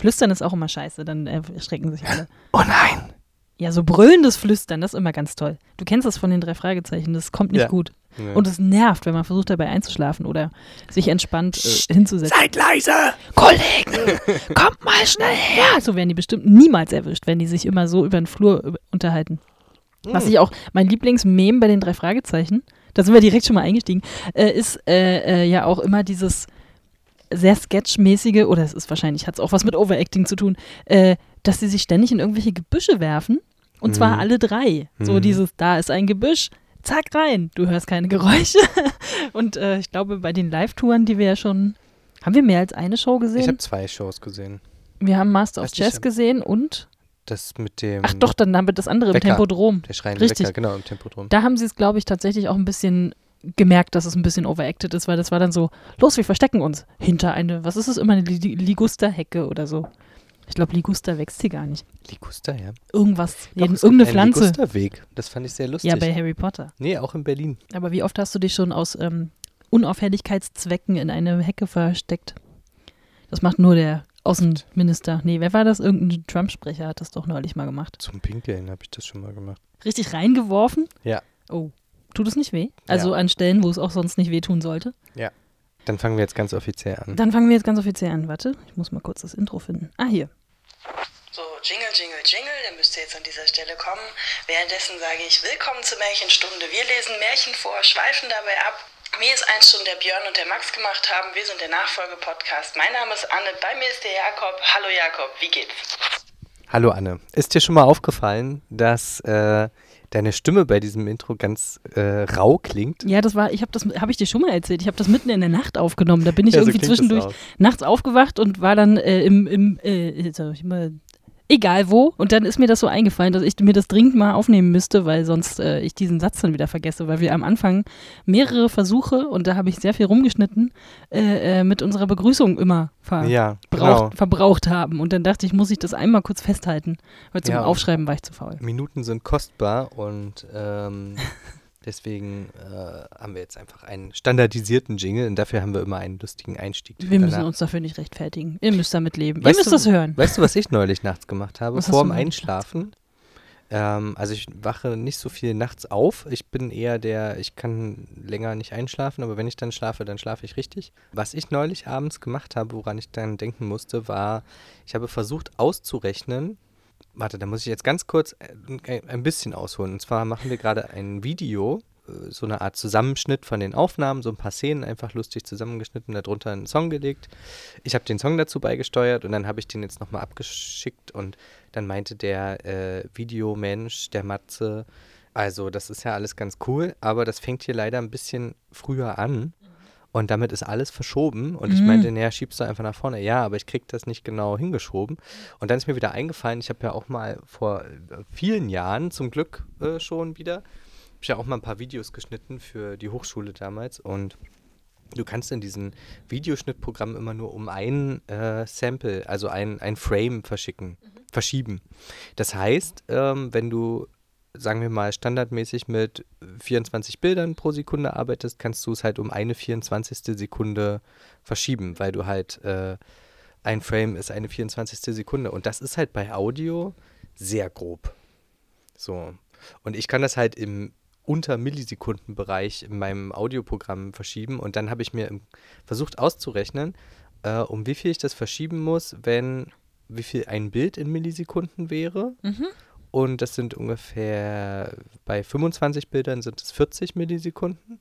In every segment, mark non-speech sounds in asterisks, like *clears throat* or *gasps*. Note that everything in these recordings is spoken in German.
Flüstern ist auch immer scheiße, dann äh, erschrecken sich alle. *laughs* Oh nein! Ja, so brüllendes Flüstern, das ist immer ganz toll. Du kennst das von den drei Fragezeichen, das kommt nicht Ja. gut. Ja. Und es nervt, wenn man versucht dabei einzuschlafen oder sich entspannt äh, hinzusetzen. Seid leise! Kollegen, *laughs* kommt mal schnell her! So werden die bestimmt niemals erwischt, wenn die sich immer so über den Flur über- unterhalten. Was Hm. ich auch, mein Lieblingsmem bei den drei Fragezeichen, da sind wir direkt schon mal eingestiegen, äh, ist äh, äh, ja auch immer dieses sehr sketchmäßige, oder es ist wahrscheinlich, hat es auch was mit Overacting zu tun, äh, dass sie sich ständig in irgendwelche Gebüsche werfen. Und zwar Mhm. alle drei. So Mhm. dieses, da ist ein Gebüsch, zack rein, du hörst keine Geräusche. *laughs* Und äh, ich glaube, bei den Live-Touren, die wir ja schon, haben wir mehr als eine Show Ich gesehen? habe zwei Shows gesehen. wir haben Master of Jazz gesehen und, Das mit dem. ach doch, dann haben wir das andere im Wecker. Tempodrom. Der schreiende Richtig. Wecker, genau, im Tempodrom. Da haben sie es, glaube ich, tatsächlich auch ein bisschen gemerkt, dass es ein bisschen overacted ist, weil das war dann so, los, wir verstecken uns hinter eine, was ist es, immer eine Li- Ligusterhecke oder so. Ich glaube, Liguster wächst hier gar nicht. Liguster, ja. Irgendwas, Doch, irgendeine Pflanze. Ligusterweg. Das fand ich sehr lustig. Ja, bei Harry Potter. nee, auch in Berlin. Aber wie oft hast du dich schon aus ähm, Unauffälligkeitszwecken in eine Hecke versteckt? Das macht nur der Außenminister. Nee, wer war das? Irgendein Trump-Sprecher hat das doch neulich mal gemacht. Zum Pinkeln habe ich das schon mal gemacht. Richtig reingeworfen? Ja. Oh. Tut es nicht weh? Also an Stellen, wo es auch sonst nicht wehtun sollte? Dann fangen wir jetzt ganz offiziell an. Dann fangen wir jetzt ganz offiziell an. Warte, ich muss mal kurz das Intro finden. Ah, hier. So, Jingle, Jingle, Jingle, der müsste jetzt an dieser Stelle kommen. Währenddessen sage ich Willkommen zur Märchenstunde. Wir lesen Märchen vor, schweifen dabei ab, wie es einst schon der Björn und der Max gemacht haben. Wir sind der Nachfolgepodcast. Mein Name ist Anne, bei mir ist der Jakob. Hallo Jakob, wie geht's? Hallo Anne. Ist dir schon mal aufgefallen, dass äh, deine Stimme bei diesem Intro ganz äh, rau klingt? Ja, das war, ich habe das, habe ich dir schon mal erzählt. Ich habe das mitten in der Nacht aufgenommen. Da bin ich Ja, irgendwie zwischendurch nachts aufgewacht und war dann äh, im, im äh, egal wo. Und dann ist mir das so eingefallen, dass ich mir das dringend mal aufnehmen müsste, weil sonst äh, ich diesen Satz dann wieder vergesse, weil wir am Anfang mehrere Versuche, und da habe ich sehr viel rumgeschnitten, äh, äh, mit unserer Begrüßung immer ver Ja, genau. verbraucht haben. Und dann dachte ich, muss ich das einmal kurz festhalten, weil zum Ja. Aufschreiben war ich zu faul. Minuten sind kostbar und ähm, *laughs* deswegen äh, haben wir jetzt einfach einen standardisierten Jingle und dafür haben wir immer einen lustigen Einstieg. Wir müssen danach. uns dafür nicht rechtfertigen. Ihr müsst damit leben. Weißt Ihr müsst du- das hören. Weißt du, was ich neulich nachts gemacht habe? Was hast Vor du dem neulich Einschlafen. Ähm, also ich wache nicht so viel nachts auf. Ich bin eher der, ich kann länger nicht einschlafen, aber wenn ich dann schlafe, dann schlafe ich richtig. Was ich neulich abends gemacht habe, woran ich dann denken musste, war, ich habe versucht auszurechnen, warte, da muss ich jetzt ganz kurz ein, ein bisschen ausholen. Und zwar machen wir gerade ein Video, äh, so eine Art Zusammenschnitt von den Aufnahmen, so ein paar Szenen einfach lustig zusammengeschnitten, darunter einen Song gelegt. Ich habe den Song dazu beigesteuert und dann habe ich den jetzt nochmal abgeschickt und dann meinte der äh, Videomensch, der Matze, also das ist ja alles ganz cool, aber das fängt hier leider ein bisschen früher an. Und damit ist alles verschoben. Und ich Mhm. meinte, naja, schiebst du einfach nach vorne. Ja, aber ich krieg das nicht genau hingeschoben. Und dann ist mir wieder eingefallen, ich habe ja auch mal vor äh, vielen Jahren, zum Glück äh, schon wieder, habe ich ja auch mal ein paar Videos geschnitten für die Hochschule damals. Und du kannst in diesen Videoschnittprogrammen immer nur um ein äh, Sample, also ein, ein Frame verschicken, verschieben. Das heißt, ähm, wenn du, sagen wir mal, standardmäßig mit 24 Bildern pro Sekunde arbeitest, kannst du es halt um eine 24. Sekunde verschieben, weil du halt äh, ein Frame ist eine 24. Sekunde. Und das ist halt bei Audio sehr grob. So. Und ich kann das halt im unter Millisekundenbereich in meinem Audioprogramm verschieben und dann habe ich mir versucht auszurechnen, äh, um wie viel ich das verschieben muss, wenn wie viel ein Bild in Millisekunden wäre. Mhm. Und das sind ungefähr, bei 25 Bildern sind es 40 Millisekunden.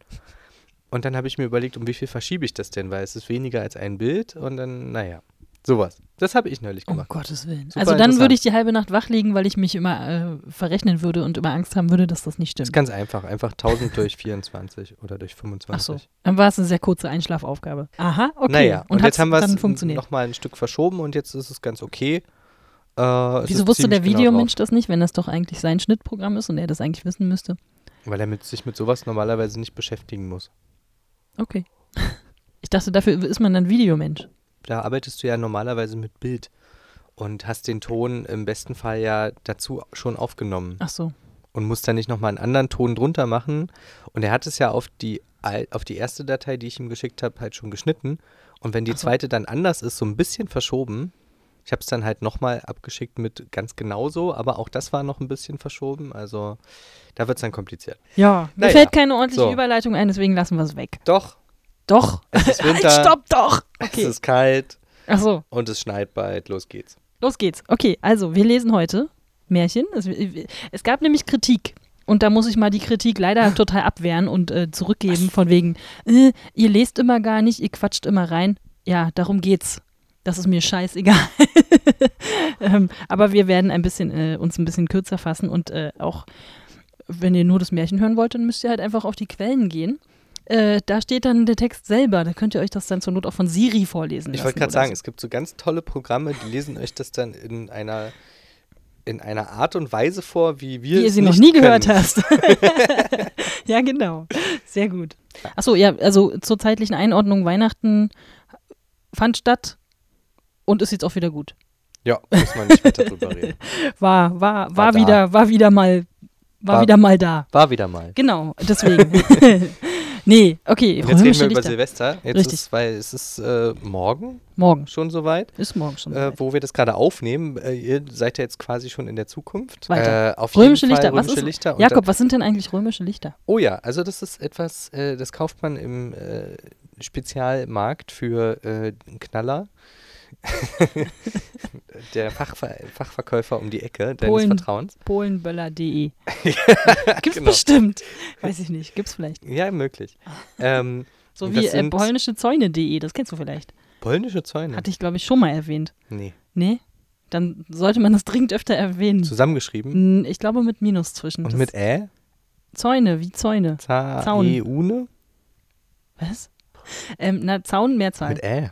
Und dann habe ich mir überlegt, um wie viel verschiebe ich das denn, weil es ist weniger als ein Bild und dann, naja, sowas. Das habe ich neulich Um gemacht. Gottes Willen. Super also dann würde ich die halbe Nacht wach liegen, weil ich mich immer äh, verrechnen würde und immer Angst haben würde, dass das nicht Das ist stimmt. ganz einfach. Einfach 1000 durch 24 oder durch 25. Ach so. Dann war es eine sehr kurze Einschlafaufgabe. Aha, okay. Naja, und, hat's jetzt haben wir es nochmal ein Stück verschoben und jetzt ist es ganz okay. Äh, es Wieso wusste der genau Videomensch das nicht, wenn das doch eigentlich sein Schnittprogramm ist und er das eigentlich wissen müsste? Weil er mit, sich mit sowas normalerweise nicht beschäftigen muss. Okay. *laughs* Ich dachte, dafür ist man dann Videomensch. Da arbeitest du ja normalerweise mit Bild und hast den Ton im besten Fall ja dazu schon aufgenommen Ach so. und musst dann nicht nochmal einen anderen Ton drunter machen. Und er hat es ja auf die, auf die erste Datei, die ich ihm geschickt habe, halt schon geschnitten. Und wenn die so. zweite dann anders ist, so ein bisschen verschoben, Ich habe es dann halt nochmal abgeschickt mit ganz genauso, aber auch das war noch ein bisschen verschoben. Also da wird es dann kompliziert. Ja, mir Naja, fällt keine ordentliche so. Überleitung ein, deswegen lassen wir es weg. Doch, Doch. es ist *laughs* Halt, Winter, stopp doch. es Okay. ist kalt Ach so, und es schneit bald. Los geht's. los geht's. Okay, also wir lesen heute Märchen. Es, es gab nämlich Kritik. Und da muss ich mal die Kritik leider *laughs* total abwehren und äh, zurückgeben, von wegen, äh, ihr lest immer gar nicht, ihr quatscht immer rein. Ja, darum geht's. Das ist mir scheißegal. *laughs* ähm, aber wir werden ein bisschen, äh, uns ein bisschen kürzer fassen und äh, auch, wenn ihr nur das Märchen hören wollt, dann müsst ihr halt einfach auf die Quellen gehen. Äh, da steht dann der Text selber. Da könnt ihr euch das dann zur Not auch von Siri vorlesen Ich wollte gerade sagen, es gibt so ganz tolle Programme, die lesen euch das dann in einer in einer Art und Weise vor, wie wir Wie ihr sie noch nie können. gehört *laughs* hast. *laughs* ja, genau. Sehr gut. Achso, ja, also zur zeitlichen Einordnung, Weihnachten fand statt und ist jetzt auch wieder gut. Ja, muss man nicht weiter drüber reden. *laughs* War, war, war, War wieder, war wieder mal, war, War- wieder mal da. War wieder mal. Genau, deswegen. *laughs* *laughs* nee, okay, jetzt reden wir über. Silvester. Jetzt Richtig. ist, weil es ist äh, morgen Morgen. schon soweit, Ist morgen schon. äh, wo wir das gerade aufnehmen. Äh, ihr seid ja jetzt quasi schon in der Zukunft. Weiter. Äh, auf Römische jeden Fall Lichter, was römische ist- Lichter. Jakob, was sind denn eigentlich römische Lichter? Oh ja, also das ist etwas, äh, das kauft man im äh, Spezialmarkt für Knaller. *laughs* der Fachver Fachverkäufer um die Ecke deines Polen. Vertrauens. Polenböller.de. *laughs* Gibt's genau. bestimmt. Weiß ich nicht. Gibt's vielleicht. Ja, möglich. ähm, So wie äh, polnische Zäune.de. Das kennst du vielleicht. polnische Zäune. Hatte ich, glaube ich, schon mal erwähnt. nee. Nee? Dann sollte man das dringend öfter erwähnen. Zusammengeschrieben. Ich glaube mit Minus zwischen. Und Das- mit Ä? Zäune, wie Zäune. Za Zaun. E Une? Was? Ähm, na, Zaun, Mehrzahl. Mit Ä.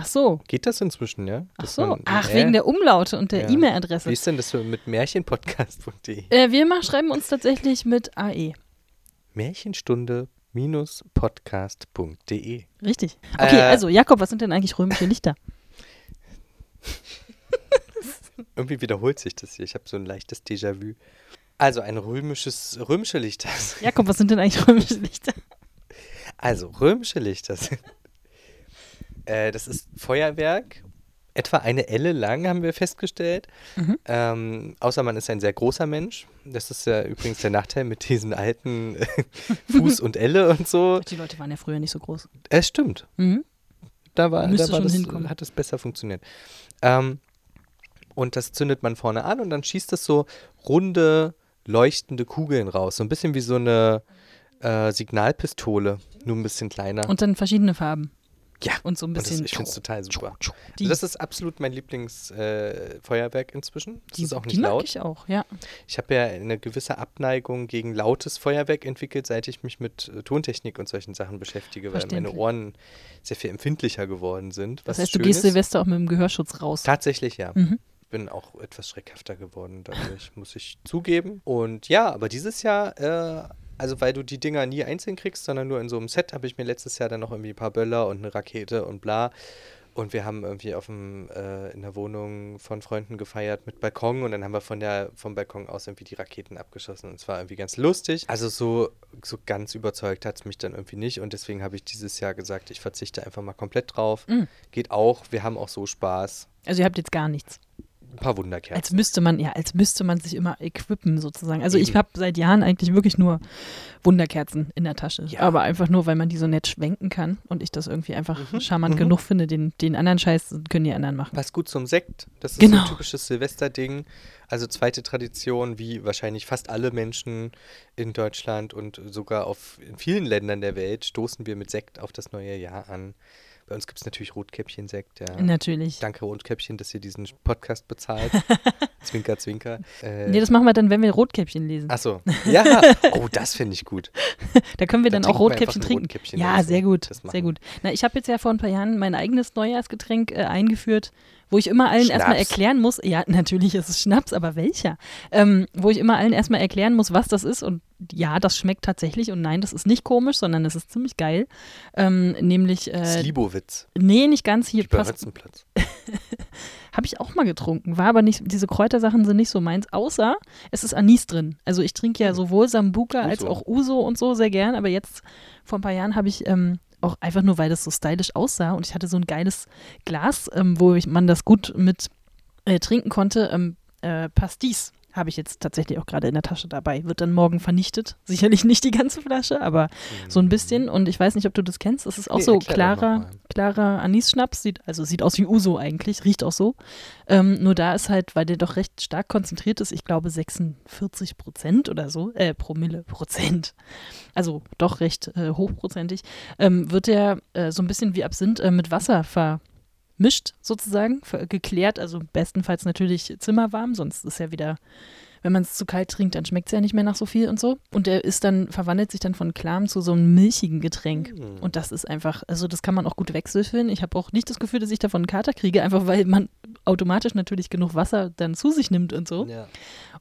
Ach so. Geht das inzwischen, ja? Ach Dass so. man Ach, Ä- wegen der Umlaute und der Ja. E-Mail-Adresse. Wie ist denn das mit märchenpodcast.de? Äh, wir mal schreiben uns tatsächlich mit AE. Märchenstunde-podcast.de Richtig. Okay, Äh, also Jakob, was sind denn eigentlich römische Lichter? *laughs* Irgendwie wiederholt sich das hier. Ich habe so ein leichtes Déjà-vu. Also ein römisches, römische Lichter. Jakob, was sind denn eigentlich römische Lichter? Also römische Lichter sind. Äh, das ist Feuerwerk. Etwa eine Elle lang, haben wir festgestellt. Mhm. Ähm, außer man ist ein sehr großer Mensch. Das ist ja übrigens der Nachteil mit diesen alten äh, *laughs* Fuß und Elle und so. Die Leute waren ja früher nicht so groß. Es stimmt. Mhm. Da war, Müsste da war das, hinkommen. hat es besser funktioniert. Ähm, und das zündet man vorne an und dann schießt es so runde, leuchtende Kugeln raus. So ein bisschen wie so eine äh, Signalpistole, nur ein bisschen kleiner. Und dann verschiedene Farben. Ja, Und so ein und das, bisschen. ich finde es total super. die, Also das ist absolut mein Lieblingsfeuerwerk äh, inzwischen. Das die, ist auch die nicht mag laut. ich auch, ja. Ich habe ja eine gewisse Abneigung gegen lautes Feuerwerk entwickelt, seit ich mich mit äh, Tontechnik und solchen Sachen beschäftige, weil meine. Ohren sehr viel empfindlicher geworden sind. Das heißt, du gehst ist. Silvester auch mit dem Gehörschutz raus. Tatsächlich, ja. Mhm. bin auch etwas schreckhafter geworden dadurch, *laughs* muss ich zugeben. Und ja, aber dieses Jahr, äh, also weil du die Dinger nie einzeln kriegst, sondern nur in so einem Set, habe ich mir letztes Jahr dann noch irgendwie ein paar Böller und eine Rakete und bla. Und wir haben irgendwie auf dem, äh, in der Wohnung von Freunden gefeiert mit Balkon und dann haben wir von der, vom Balkon aus irgendwie die Raketen abgeschossen und es war irgendwie ganz lustig. Also so, so ganz überzeugt hat es mich dann irgendwie nicht und deswegen habe ich dieses Jahr gesagt, ich verzichte einfach mal komplett drauf. Mhm. Geht auch, wir haben auch so Spaß. Also ihr habt jetzt gar nichts. Ein paar Wunderkerzen. Als müsste man, ja, als müsste man sich immer equippen sozusagen. Also ich Eben. habe seit Jahren eigentlich wirklich nur Wunderkerzen in der Tasche. Ja. Aber einfach nur, weil man die so nett schwenken kann und ich das irgendwie einfach Mhm, charmant mhm. genug finde. Den, den anderen Scheiß können die anderen machen. Passt gut zum Sekt. Das ist Genau. so ein typisches Silvesterding. Also zweite Tradition, wie wahrscheinlich fast alle Menschen in Deutschland und sogar auf in vielen Ländern der Welt stoßen wir mit Sekt auf das neue Jahr an. Bei uns gibt es natürlich Rotkäppchen-Sekt, ja. Natürlich. Danke Rotkäppchen, dass ihr diesen Podcast bezahlt. *laughs* zwinker, zwinker. Äh, Nee, das machen wir dann, wenn wir Rotkäppchen lesen. Achso. *laughs* Ja. Oh, das finde ich gut. Da können wir Dann dann auch Rotkäppchen trinken. Rotkäppchen ja, sehr gut, sehr gut. Na, ich habe jetzt ja vor ein paar Jahren mein eigenes Neujahrsgetränk äh, eingeführt, wo ich immer allen erstmal Schnaps. erklären muss, ja, *laughs* natürlich ist es Schnaps, aber welcher? Ähm, wo ich immer allen erstmal erklären muss, was das ist und ja, das schmeckt tatsächlich und nein, das ist nicht komisch, sondern es ist ziemlich geil. Ähm, nämlich, äh, Slibowitz. nee, nicht ganz hier, passt, Überritzenplatz. *laughs* habe ich auch mal getrunken, war aber nicht, diese Kräutersachen sind nicht so meins, außer es ist Anis drin. Also ich trinke ja sowohl Sambuca als Uso. auch Uso und so sehr gern, aber jetzt vor ein paar Jahren habe ich ähm, auch einfach nur, weil das so stylisch aussah und ich hatte so ein geiles Glas, ähm, wo ich, man das gut mit äh, trinken konnte. Ähm, äh, Pastis habe ich jetzt tatsächlich auch gerade in der Tasche dabei. Wird dann morgen vernichtet. Sicherlich nicht die ganze Flasche, aber so ein bisschen. Und ich weiß nicht, ob du das kennst. Das ist auch Nee, so klarer, klarer Anis-Schnaps. Sieht, also sieht aus wie Uso eigentlich, riecht auch so. Ähm, nur da ist halt, weil der doch recht stark konzentriert ist, ich glaube 46 Prozent oder so, äh, Promille Prozent. Also doch recht äh, hochprozentig. Ähm, wird der äh, so ein bisschen wie Absinth äh, mit Wasser vermischt, sozusagen, geklärt. Also bestenfalls natürlich zimmerwarm, sonst ist ja wieder wenn man es zu kalt trinkt, dann schmeckt es ja nicht mehr nach so viel und so. Und der ist dann, verwandelt sich dann von klarem zu so einem milchigen Getränk. Hm. Und das ist einfach, also das kann man auch gut wechseln. Ich habe auch nicht das Gefühl, dass ich davon einen Kater kriege, einfach weil man automatisch natürlich genug Wasser dann zu sich nimmt und so. Ja.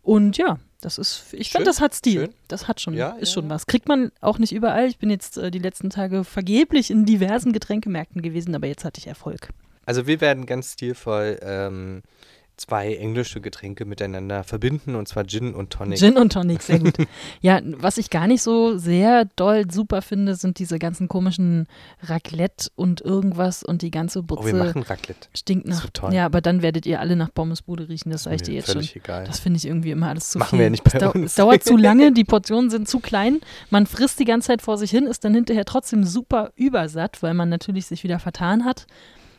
Und ja, das ist, ich finde, das hat Stil. schön. Das hat schon, Ja, ist ja, schon ja. was. Kriegt man auch nicht überall. Ich bin jetzt äh, die letzten Tage vergeblich in diversen Getränkemärkten gewesen, aber jetzt hatte ich Erfolg. Also wir werden ganz stilvoll ähm, zwei englische Getränke miteinander verbinden und zwar Gin und Tonic. Gin und Tonic, sehr gut. *laughs* ja, was ich gar nicht so sehr doll super finde, sind diese ganzen komischen Raclette und irgendwas und die ganze oh, wir Butze machen Raclette. stinkt nach. toll. Ja, aber dann werdet ihr alle nach Pommesbude riechen, das sage ich dir jetzt schon. völlig egal. Das finde ich irgendwie immer alles zu Machen viel. wir ja nicht bei es, uns. es dauert zu lange, *laughs* die Portionen sind zu klein. Man frisst die ganze Zeit vor sich hin, ist dann hinterher trotzdem super übersatt, weil man natürlich sich wieder vertan hat.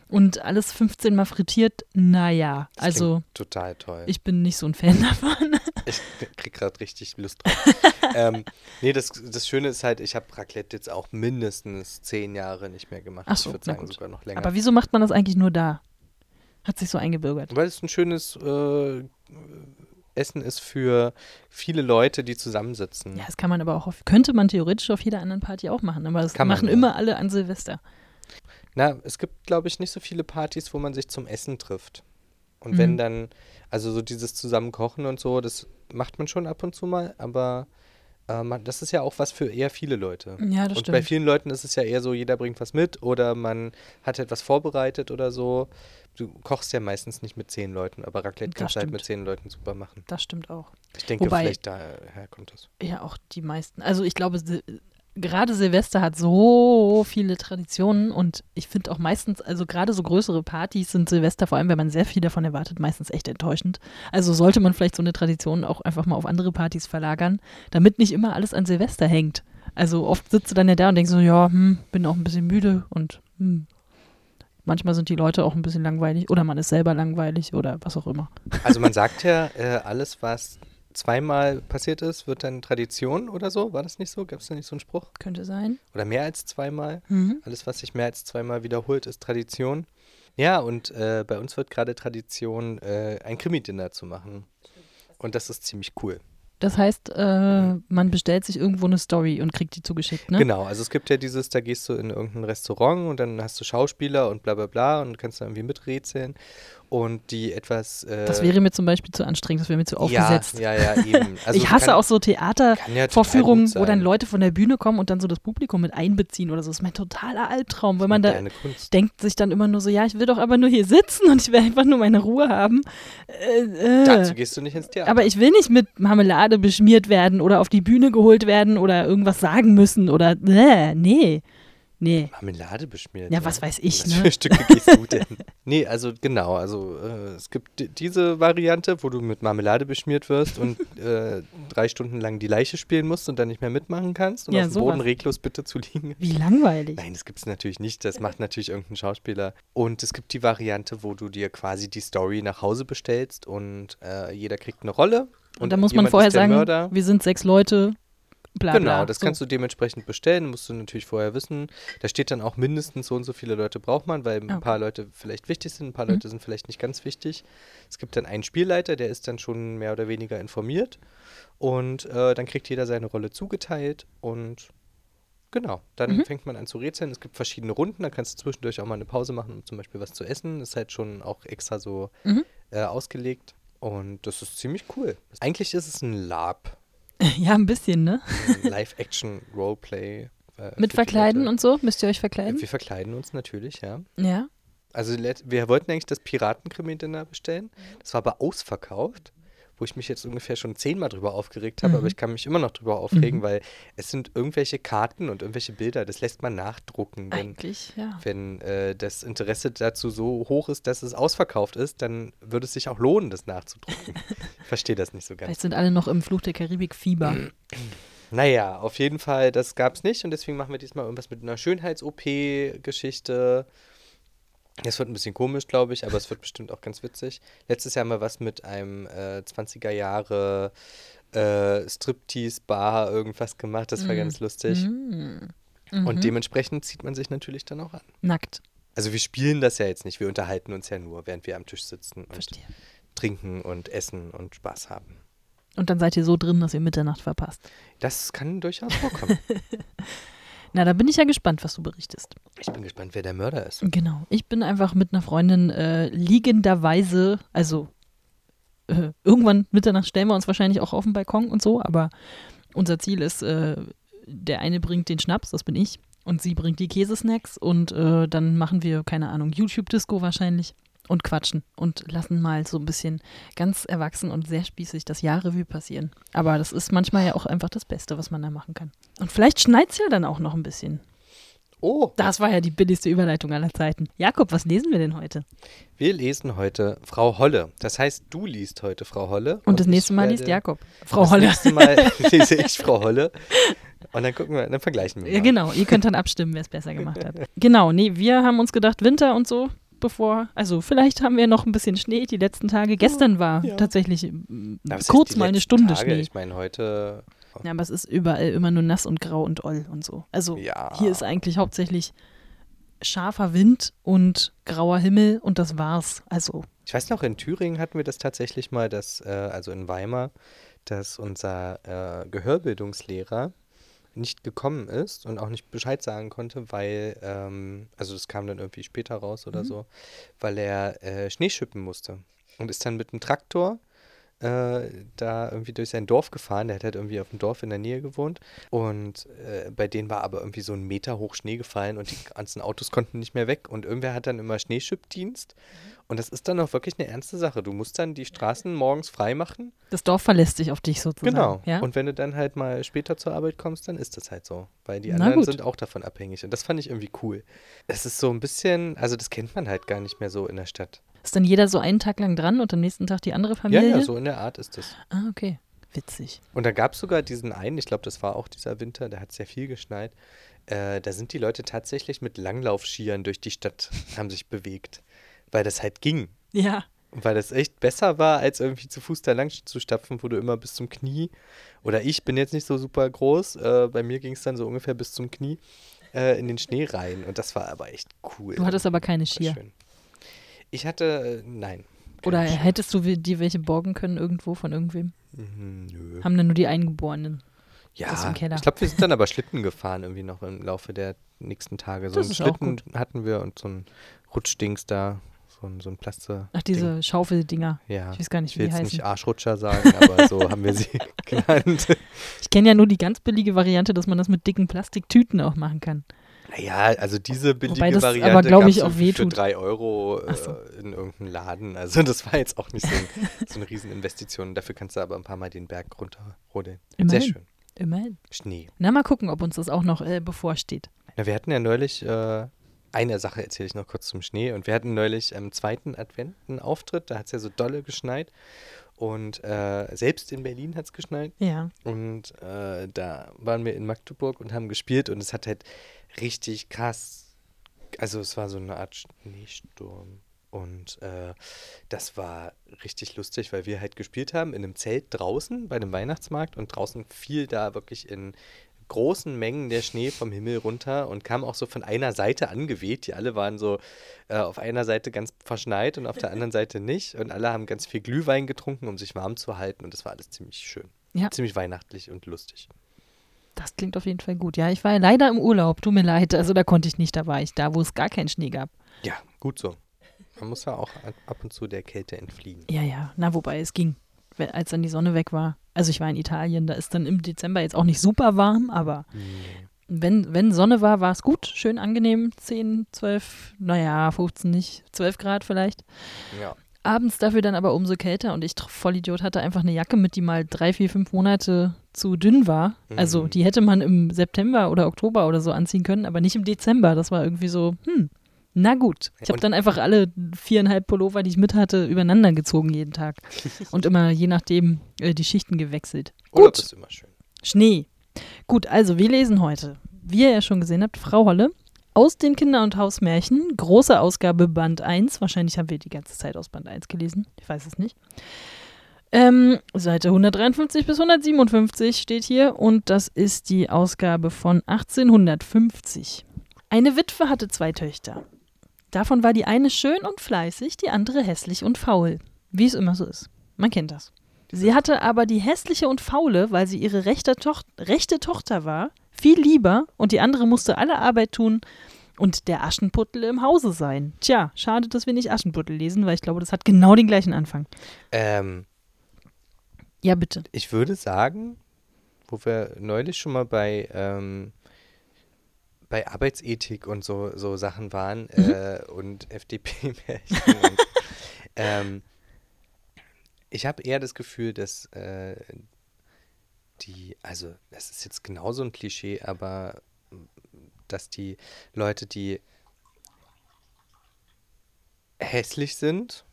Und alles 15 Mal frittiert, naja. Das Also total toll. ich bin nicht so ein Fan *laughs* davon. Ich krieg gerade richtig Lust drauf. *laughs* ähm, nee, das, das Schöne ist halt, ich habe Raclette jetzt auch mindestens zehn Jahre nicht mehr gemacht. Ach so, ich würde sagen gut. sogar noch länger. Aber wieso macht man das eigentlich nur da? Hat sich so eingebürgert. Weil es ein schönes äh, Essen ist für viele Leute, die zusammensitzen. Ja, das kann man aber auch auf, könnte man theoretisch auf jeder anderen Party auch machen, aber das Kann man, machen ja. immer alle an Silvester. Na, es gibt, glaube ich, nicht so viele Partys, wo man sich zum Essen trifft. Und Mhm. wenn dann, also so dieses Zusammenkochen und so, das macht man schon ab und zu mal, aber äh, man, das ist ja auch was für eher viele Leute. Ja, das und stimmt. bei vielen Leuten ist es ja eher so, jeder bringt was mit oder man hat etwas vorbereitet oder so. Du kochst ja meistens nicht mit zehn Leuten, aber Raclette kannst du halt mit zehn Leuten super machen. Das stimmt auch. Ich denke, Wobei- vielleicht daher kommt das. Ja, auch die meisten. Also ich glaube, gerade Silvester hat so viele Traditionen und ich finde auch meistens, also gerade so größere Partys sind Silvester, vor allem wenn man sehr viel davon erwartet, meistens echt enttäuschend. Also sollte man vielleicht so eine Tradition auch einfach mal auf andere Partys verlagern, damit nicht immer alles an Silvester hängt. Also oft sitzt du dann ja da und denkst so, ja, hm, bin auch ein bisschen müde und hm. Manchmal sind die Leute auch ein bisschen langweilig oder man ist selber langweilig oder was auch immer. Also man sagt ja, äh, alles, was zweimal passiert ist, wird dann Tradition oder so. War das nicht so? Gab es da nicht so einen Spruch? Könnte sein. Oder mehr als zweimal? Mhm. Alles, was sich mehr als zweimal wiederholt, ist Tradition. Ja, und äh, bei uns wird gerade Tradition, äh, ein Krimi-Dinner zu machen. Und das ist ziemlich cool. Das heißt, äh, man bestellt sich irgendwo eine Story und kriegt die zugeschickt, ne? Genau, also es gibt ja dieses, da gehst du in irgendein Restaurant und dann hast du Schauspieler und bla bla bla und kannst da irgendwie miträtseln. Und die etwas. Äh, Das wäre mir zum Beispiel zu anstrengend, das wäre mir zu aufgesetzt. Ja, ja, ja, eben. *laughs* Also ich hasse kann, auch so ja Theatervorführungen, gut wo dann. Leute von der Bühne kommen und dann so das Publikum mit einbeziehen oder so. Das ist mein totaler Albtraum, weil man da denkt sich dann immer nur so, ja, ich will doch aber nur hier sitzen und ich will einfach nur meine Ruhe haben. Äh, äh. Dazu gehst du nicht ins Theater. Aber ich will nicht mit Marmelade beschmiert werden oder auf die Bühne geholt werden oder irgendwas sagen müssen oder äh, nee. Nee. Marmelade beschmiert. Ja, was weiß ich, Was ne? für Stücke *laughs* gehst du denn? nee, also genau, also äh, es gibt di- diese Variante, wo du mit Marmelade beschmiert wirst und *laughs* äh, drei Stunden lang die Leiche spielen musst und dann nicht mehr mitmachen kannst und Ja, auf dem Boden reglos bitte zu liegen. Wie langweilig. Nein, das gibt es natürlich nicht. Das macht *laughs* natürlich irgendein Schauspieler. Und es gibt die Variante, wo du dir quasi die Story nach Hause bestellst und äh, jeder kriegt eine Rolle. Und, da muss man vorher sagen, Mörder. wir sind sechs Leute, bla Genau, bla. das so. kannst du dementsprechend bestellen, musst du natürlich vorher wissen. Da steht dann auch mindestens so und so viele Leute braucht man, weil ein Okay. paar Leute vielleicht wichtig sind, ein paar Mhm. Leute sind vielleicht nicht ganz wichtig. Es gibt dann einen Spielleiter, der ist dann schon mehr oder weniger informiert und äh, dann kriegt jeder seine Rolle zugeteilt und genau, dann Mhm. fängt man an zu rätseln. Es gibt verschiedene Runden, da kannst du zwischendurch auch mal eine Pause machen, um zum Beispiel was zu essen. ist halt schon auch extra so Mhm. äh, ausgelegt und das ist ziemlich cool. Eigentlich ist es ein LARP, *laughs* Ja, ein bisschen, ne? Live-Action-Roleplay. äh, Mit Verkleiden und so? Müsst ihr euch verkleiden? Wir verkleiden uns natürlich, ja. Ja. Also wir wollten eigentlich das Piratenkrimi-Dinner bestellen. Das war aber ausverkauft. Wo ich mich jetzt ungefähr schon zehnmal drüber aufgeregt habe, Mhm. aber ich kann mich immer noch drüber aufregen, Mhm. weil es sind irgendwelche Karten und irgendwelche Bilder, das lässt man nachdrucken. Wenn, Eigentlich, ja. wenn äh, das Interesse dazu so hoch ist, dass es ausverkauft ist, dann würde es sich auch lohnen, das nachzudrucken. ich verstehe das nicht so ganz. Vielleicht sind alle noch im Fluch der Karibik-Fieber. *clears throat* Naja, auf jeden Fall, das gab es nicht und deswegen machen wir diesmal irgendwas mit einer Schönheits-OP-Geschichte. Es wird ein bisschen komisch, glaube ich, aber es wird bestimmt auch ganz witzig. Letztes Jahr haben wir was mit einem äh, 20er Jahre äh, Striptease-Bar irgendwas gemacht. Das war Mm. ganz lustig. Mhm. Und Mhm. dementsprechend zieht man sich natürlich dann auch an. Nackt. Also wir spielen das ja jetzt nicht, wir unterhalten uns ja nur, während wir am Tisch sitzen und Verstehe. trinken und essen und Spaß haben. Und dann seid ihr so drin, dass ihr Mitternacht verpasst. Das kann durchaus vorkommen. *laughs* Na, da bin ich ja gespannt, was du berichtest. ich bin gespannt, wer der Mörder ist. Genau. Ich bin einfach mit einer Freundin äh, liegenderweise, also äh, irgendwann Mitternacht stellen wir uns wahrscheinlich auch auf den Balkon und so, aber unser Ziel ist, äh, der eine bringt den Schnaps, das bin ich, und sie bringt die Käsesnacks und äh, dann machen wir, keine Ahnung, YouTube-Disco wahrscheinlich und quatschen und lassen mal so ein bisschen ganz erwachsen und sehr spießig das Jahrrevue passieren. Aber das ist manchmal ja auch einfach das Beste, was man da machen kann. Und vielleicht schneit es ja dann auch noch ein bisschen. Oh, Das war ja die billigste Überleitung aller Zeiten. Jakob, was lesen wir denn heute? wir lesen heute Frau Holle. Das heißt, du liest heute Frau Holle. Und das ich nächste Mal liest Jakob. Frau das Holle. nächste Mal *laughs* lese ich Frau Holle. Und dann gucken wir, dann vergleichen wir. Ja, mal. genau, ihr könnt dann abstimmen, wer es besser gemacht hat. Genau, nee, wir haben uns gedacht, Winter und so, bevor, also vielleicht haben wir noch ein bisschen Schnee die letzten Tage. Gestern war ja. tatsächlich was heißt kurz mal eine Stunde Tage? Schnee. Ich meine, heute. Ja, aber es ist überall immer nur nass und grau und oll und so. Also Ja. hier ist eigentlich hauptsächlich scharfer Wind und grauer Himmel und das war's. Also, Ich weiß noch, in Thüringen hatten wir das tatsächlich mal, dass, äh, also in Weimar, dass unser äh, Gehörbildungslehrer nicht gekommen ist und auch nicht Bescheid sagen konnte, weil, ähm, also das kam dann irgendwie später raus oder so, weil er äh, Schnee schippen musste und ist dann mit einem Traktor äh, da irgendwie durch sein Dorf gefahren. Der hat halt irgendwie auf dem Dorf in der Nähe gewohnt. Und äh, bei denen war aber irgendwie so ein Meter hoch Schnee gefallen und die ganzen Autos konnten nicht mehr weg. Und irgendwer hat dann immer Schneeschippdienst. Und das ist dann auch wirklich eine ernste Sache. Du musst dann die Straßen morgens frei machen. das Dorf verlässt sich auf dich sozusagen. Genau. Ja? Und wenn du dann halt mal später zur Arbeit kommst, dann ist das halt so. Weil die anderen sind auch davon abhängig. Und das fand ich irgendwie cool. Es ist so ein bisschen, also das kennt man halt gar nicht mehr so in der Stadt. Ist dann jeder so einen Tag lang dran und am nächsten Tag die andere Ja, Familie? ja, so in der Art ist es. Ah, okay. Witzig. Und da gab es sogar diesen einen, ich glaube, das war auch dieser Winter, da hat sehr viel geschneit. Äh, da sind die Leute tatsächlich mit Langlaufskiern durch die Stadt, haben sich bewegt. Weil das halt ging. Ja. Und weil das echt besser war, als irgendwie zu Fuß da lang zu stapfen, wo du immer bis zum Knie. Oder ich bin jetzt nicht so super groß. Äh, bei mir ging es dann so ungefähr bis zum Knie äh, in den Schnee rein. Und das war aber echt cool. Du hattest aber keine Skier. schön. Ich hatte, äh, nein. Oder Skier. hättest du dir welche borgen können irgendwo von irgendwem? Mhm, Nö. Haben dann nur die Eingeborenen. Ja, ich glaube, wir sind dann aber Schlitten gefahren irgendwie noch im Laufe der nächsten Tage. So einen Schlitten hatten wir und so ein Rutschdings da, so ein, so ein Plaste. Ach, diese Schaufeldinger. Ja. Ich weiß gar nicht, Ich wie will die jetzt heißen. nicht Arschrutscher sagen, *laughs* aber so haben wir sie genannt. Ich kenne ja nur die ganz billige Variante, dass man das mit dicken Plastiktüten auch machen kann. Naja, also diese billige Wobei das aber, Variante glaub gab's ich, auch für wehtut. drei Euro Ach so. äh, in irgendeinem Laden. Also das war jetzt auch nicht so, ein, *laughs* so eine Rieseninvestition. Dafür kannst du aber ein paar Mal den Berg runterrodeln. Sehr Immerhin. schön. Immerhin. Schnee. Na, mal gucken, ob uns das auch noch äh, bevorsteht. Na, wir hatten ja neulich, äh, eine Sache erzähle ich noch kurz zum Schnee. Und wir hatten neulich am zweiten Advent einen Auftritt, da hat es ja so dolle geschneit. Und äh, selbst in Berlin hat es geschneit. Ja. Und äh, da waren wir in Magdeburg und haben gespielt und es hat halt richtig krass, also es war so eine Art Schneesturm. Und äh, das war richtig lustig, weil wir halt gespielt haben in einem Zelt draußen bei einem Weihnachtsmarkt und draußen fiel da wirklich in großen Mengen der Schnee vom Himmel runter und kam auch so von einer Seite angeweht. Die alle waren so äh, auf einer Seite ganz verschneit und auf der anderen Seite nicht. Und alle haben ganz viel Glühwein getrunken, um sich warm zu halten. Und das war alles ziemlich schön. Ja. Ziemlich weihnachtlich und lustig. Das klingt auf jeden Fall gut. Ja, ich war ja leider im Urlaub. Tut mir leid. Also da konnte ich nicht. Da war ich da, wo es gar keinen Schnee gab. Ja, gut so. Man muss ja auch ab und zu der Kälte entfliehen. Ja, ja. Na, wobei es ging. Als dann die Sonne weg war. Also ich war in Italien. Da ist dann im Dezember jetzt auch nicht super warm, aber wenn, wenn Sonne war, war es gut. Schön angenehm. 10, 12, naja, 15 nicht. 12 Grad vielleicht. Ja. Abends dafür dann aber umso kälter und ich, Vollidiot, hatte einfach eine Jacke mit, die mal drei, vier, fünf Monate zu dünn war. Also Mhm. die hätte man im September oder Oktober oder so anziehen können, aber nicht im Dezember. Das war irgendwie so, hm, na gut. Ich habe dann einfach alle viereinhalb Pullover, die ich mit hatte, übereinander gezogen jeden Tag. *laughs* und immer je nachdem äh, die Schichten gewechselt. Urlaub Gut. ist immer schön. Schnee. Gut, also wir lesen heute, wie ihr ja schon gesehen habt, Frau Holle aus den Kinder- und Hausmärchen, große Ausgabe Band 1. Wahrscheinlich haben wir die ganze Zeit aus Band 1 gelesen. Ich weiß es nicht. Ähm, Seite 153 bis 157 steht hier und das ist die Ausgabe von 1850. Eine Witwe hatte zwei Töchter. Davon war die eine schön und fleißig, die andere hässlich und faul. Wie es immer so ist. Man kennt das. Sie hatte aber die hässliche und faule, weil sie ihre rechte, Toch rechte Tochter war, viel lieber und die andere musste alle Arbeit tun und der Aschenputtel im Hause sein. Tja, schade, dass wir nicht Aschenputtel lesen, weil ich glaube, das hat genau den gleichen Anfang. Ähm, Ja, bitte. ich würde sagen, wo wir neulich schon mal bei, ähm, bei Arbeitsethik und so, so Sachen waren Mhm. äh, und *laughs* FDP-Märchen. ähm, ich habe eher das Gefühl, dass äh, die, also das ist jetzt genauso ein Klischee, aber mm, dass die Leute, die hässlich sind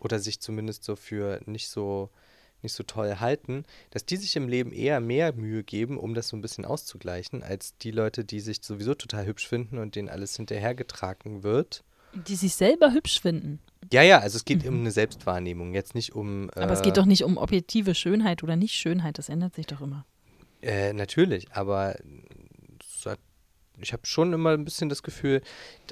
oder sich zumindest so für nicht so nicht so toll halten, dass die sich im Leben eher mehr Mühe geben, um das so ein bisschen auszugleichen, als die Leute, die sich sowieso total hübsch finden und denen alles hinterhergetragen wird. Die sich selber hübsch finden. Ja, ja, also es geht um eine Selbstwahrnehmung, jetzt nicht um. Aber es äh, geht doch nicht um objektive Schönheit oder nicht Schönheit, das ändert sich doch immer. Äh, natürlich, aber hat- ich habe schon immer ein bisschen das Gefühl,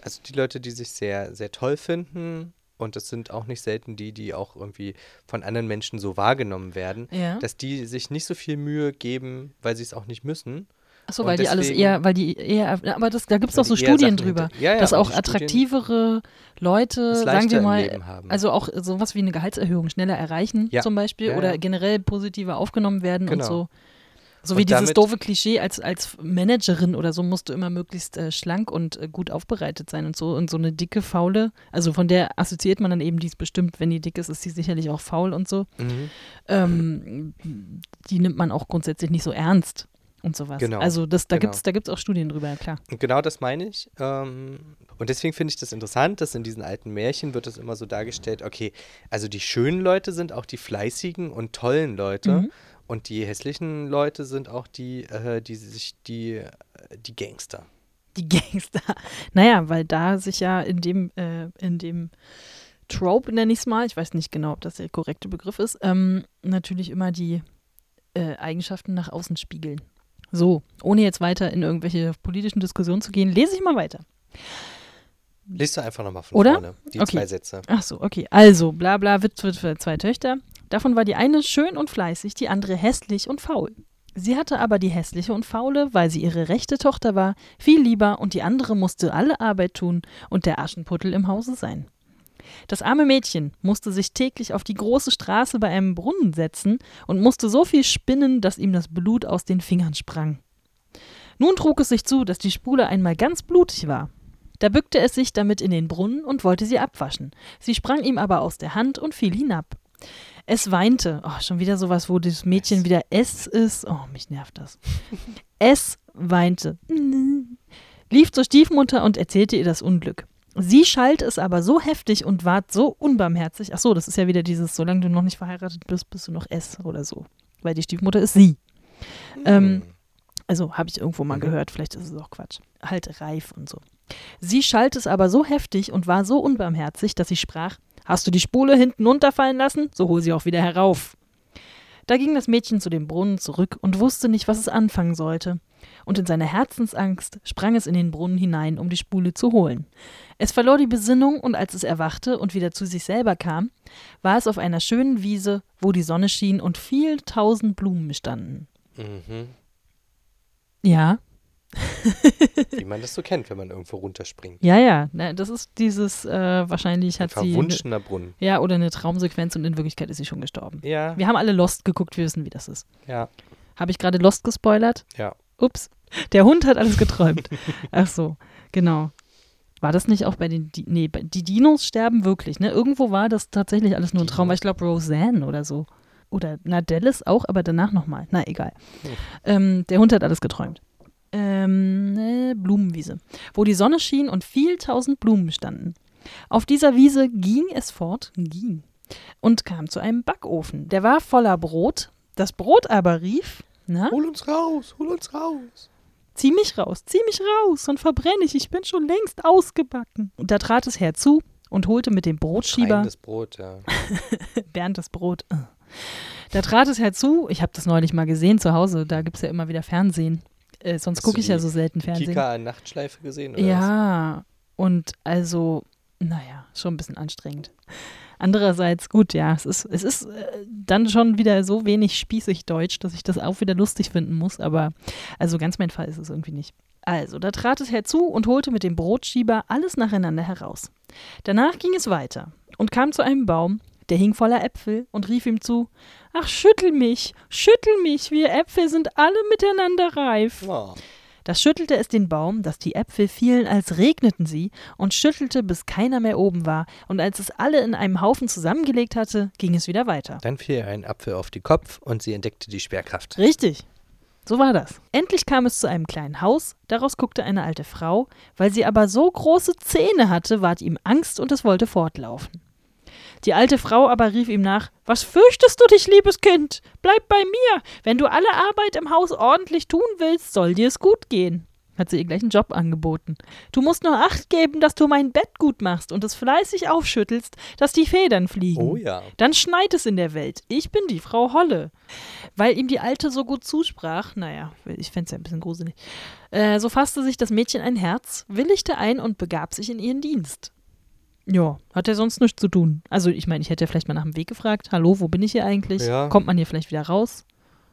also die Leute, die sich sehr, sehr toll finden, und das sind auch nicht selten die, die auch irgendwie von anderen Menschen so wahrgenommen werden, Ja. dass die sich nicht so viel Mühe geben, weil sie es auch nicht müssen. Achso, Und weil die alles deswegen- eher, weil die eher, aber das, da gibt es auch so Studien Sachen drüber, Ja, ja, dass und auch Studien- attraktivere Leute, sagen wir mal, also auch sowas wie eine Gehaltserhöhung schneller erreichen Ja. zum Beispiel oder generell positiver aufgenommen werden und Genau. so. So Und wie dieses doofe Klischee, als, als Managerin oder so musst du immer möglichst äh, schlank und äh, gut aufbereitet sein und so. Und so eine dicke, faule, also von der assoziiert man dann eben, die ist bestimmt, wenn die dick ist, ist sie sicherlich auch faul und so. Mhm. Ähm, die nimmt man auch grundsätzlich nicht so ernst und sowas. Genau, Also das, da genau. gibt's da gibt's auch Studien drüber, ja klar. Und genau das meine ich. Ähm, und deswegen finde ich das interessant, dass in diesen alten Märchen wird das immer so dargestellt, okay, also die schönen Leute sind auch die fleißigen und tollen Leute. Mhm. Und die hässlichen Leute sind auch die, äh, die sich, die, äh, die Gangster. Die Gangster. *laughs* Naja, weil da sich ja in dem, äh, in dem Trope, nenne ich es mal, ich weiß nicht genau, ob das der korrekte Begriff ist, ähm, natürlich immer die äh, Eigenschaften nach außen spiegeln. So, ohne jetzt weiter in irgendwelche politischen Diskussionen zu gehen, lese ich mal weiter. Liest du einfach nochmal von Oder? vorne, die Okay. zwei Sätze. Ach so, okay. Also, bla bla, Witwe, Witwe, zwei Töchter. Davon war die eine schön und fleißig, die andere hässlich und faul. Sie hatte aber die hässliche und faule, weil sie ihre rechte Tochter war, viel lieber und die andere musste alle Arbeit tun und der Aschenputtel im Hause sein. Das arme Mädchen musste sich täglich auf die große Straße bei einem Brunnen setzen und musste so viel spinnen, dass ihm das Blut aus den Fingern sprang. Nun trug es sich zu, dass die Spule einmal ganz blutig war. Da bückte es sich damit in den Brunnen und wollte sie abwaschen. Sie sprang ihm aber aus der Hand und fiel hinab. Es weinte. Oh, schon wieder sowas, wo das Mädchen Es. wieder es ist. Oh, mich nervt das. es weinte. *laughs* Lief zur Stiefmutter und erzählte ihr das Unglück. Sie schalt es aber so heftig und ward so unbarmherzig. Ach so, das ist ja wieder dieses, solange du noch nicht verheiratet bist, bist du noch es oder so. Weil die Stiefmutter ist sie. Ähm, Hm. also habe ich irgendwo mal Mhm. gehört, vielleicht ist es auch Quatsch. Halt reif und so. Sie schalt es aber so heftig und war so unbarmherzig, dass sie sprach: Hast du die Spule hinten runterfallen lassen? So hol sie auch wieder herauf. Da ging das Mädchen zu dem Brunnen zurück und wusste nicht, was es anfangen sollte. Und in seiner Herzensangst sprang es in den Brunnen hinein, um die Spule zu holen. Es verlor die Besinnung und als es erwachte und wieder zu sich selber kam, war es auf einer schönen Wiese, wo die Sonne schien und viel tausend Blumen standen. Mhm. Ja, *laughs* Wie man das so kennt, wenn man irgendwo runterspringt. Ja, ja, ne, das ist dieses, äh, wahrscheinlich Ein hat sie. verwunschener Brunnen. Ja, oder eine Traumsequenz und in Wirklichkeit ist sie schon gestorben. Ja, Wir haben alle Lost geguckt, wir wissen, wie das ist. ja, Habe ich gerade Lost gespoilert? ja. Ups. Der Hund hat alles geträumt. *laughs* Ach so, genau. War das nicht auch bei den, Di nee, die Dinos sterben wirklich, ne? Irgendwo war das tatsächlich alles nur ein Traum, ich glaube Roseanne oder so. Oder, na, Dallas auch, aber danach nochmal. Na, egal. Hm. Ähm, der Hund hat alles geträumt. Ähm, äh, Blumenwiese, wo die Sonne schien und viel tausend Blumen standen. Auf dieser Wiese ging es fort, ging, und kam zu einem Backofen. Der war voller Brot. Das Brot aber rief, na, Hol uns raus, hol uns raus. Zieh mich raus, zieh mich raus, sonst verbrenne ich, ich bin schon längst ausgebacken. Und da trat es herzu und holte mit dem Brotschieber Schreiendes Brot, ja. *laughs* Bernd das Brot. Da trat es herzu, ich habe das neulich mal gesehen zu Hause, da gibt es ja immer wieder Fernsehen. Äh, sonst gucke ich ja so selten Fernsehen. Kika Nachtschleife gesehen? Oder Ja, und also, naja, schon ein bisschen anstrengend. Andererseits, gut, ja, es ist, es ist äh, dann schon wieder so wenig spießig deutsch, dass ich das auch wieder lustig finden muss, aber also ganz mein Fall ist es irgendwie nicht. Also, da trat es herzu und holte mit dem Brotschieber alles nacheinander heraus. Danach ging es weiter und kam zu einem Baum, der hing voller Äpfel und rief ihm zu: Ach, schüttel mich, schüttel mich, wir Äpfel sind alle miteinander reif. was? Da schüttelte es den Baum, dass die Äpfel fielen, als regneten sie, und schüttelte, bis keiner mehr oben war, und als es alle in einem Haufen zusammengelegt hatte, ging es wieder weiter. Dann fiel ihr ein Apfel auf den Kopf und sie entdeckte die Schwerkraft. Richtig. So war das. Endlich kam es zu einem kleinen Haus, daraus guckte eine alte Frau, weil sie aber so große Zähne hatte, ward ihm Angst und es wollte fortlaufen. Die alte Frau aber rief ihm nach: Was fürchtest du dich, liebes Kind? Bleib bei mir. Wenn du alle Arbeit im Haus ordentlich tun willst, soll dir es gut gehen. Hat sie ihr gleich einen Job angeboten. Du musst nur Acht geben, dass du mein Bett gut machst und es fleißig aufschüttelst, dass die Federn fliegen. Oh ja. Dann schneit es in der Welt. Ich bin die Frau Holle. Weil ihm die Alte so gut zusprach, naja, ich fände es ja ein bisschen gruselig, äh, so fasste sich das Mädchen ein Herz, willigte ein und begab sich in ihren Dienst. Ja, hat er sonst nichts zu tun. Also, ich meine, ich hätte ja vielleicht mal nach dem Weg gefragt. Hallo, wo bin ich hier eigentlich? Ja. Kommt man hier vielleicht wieder raus?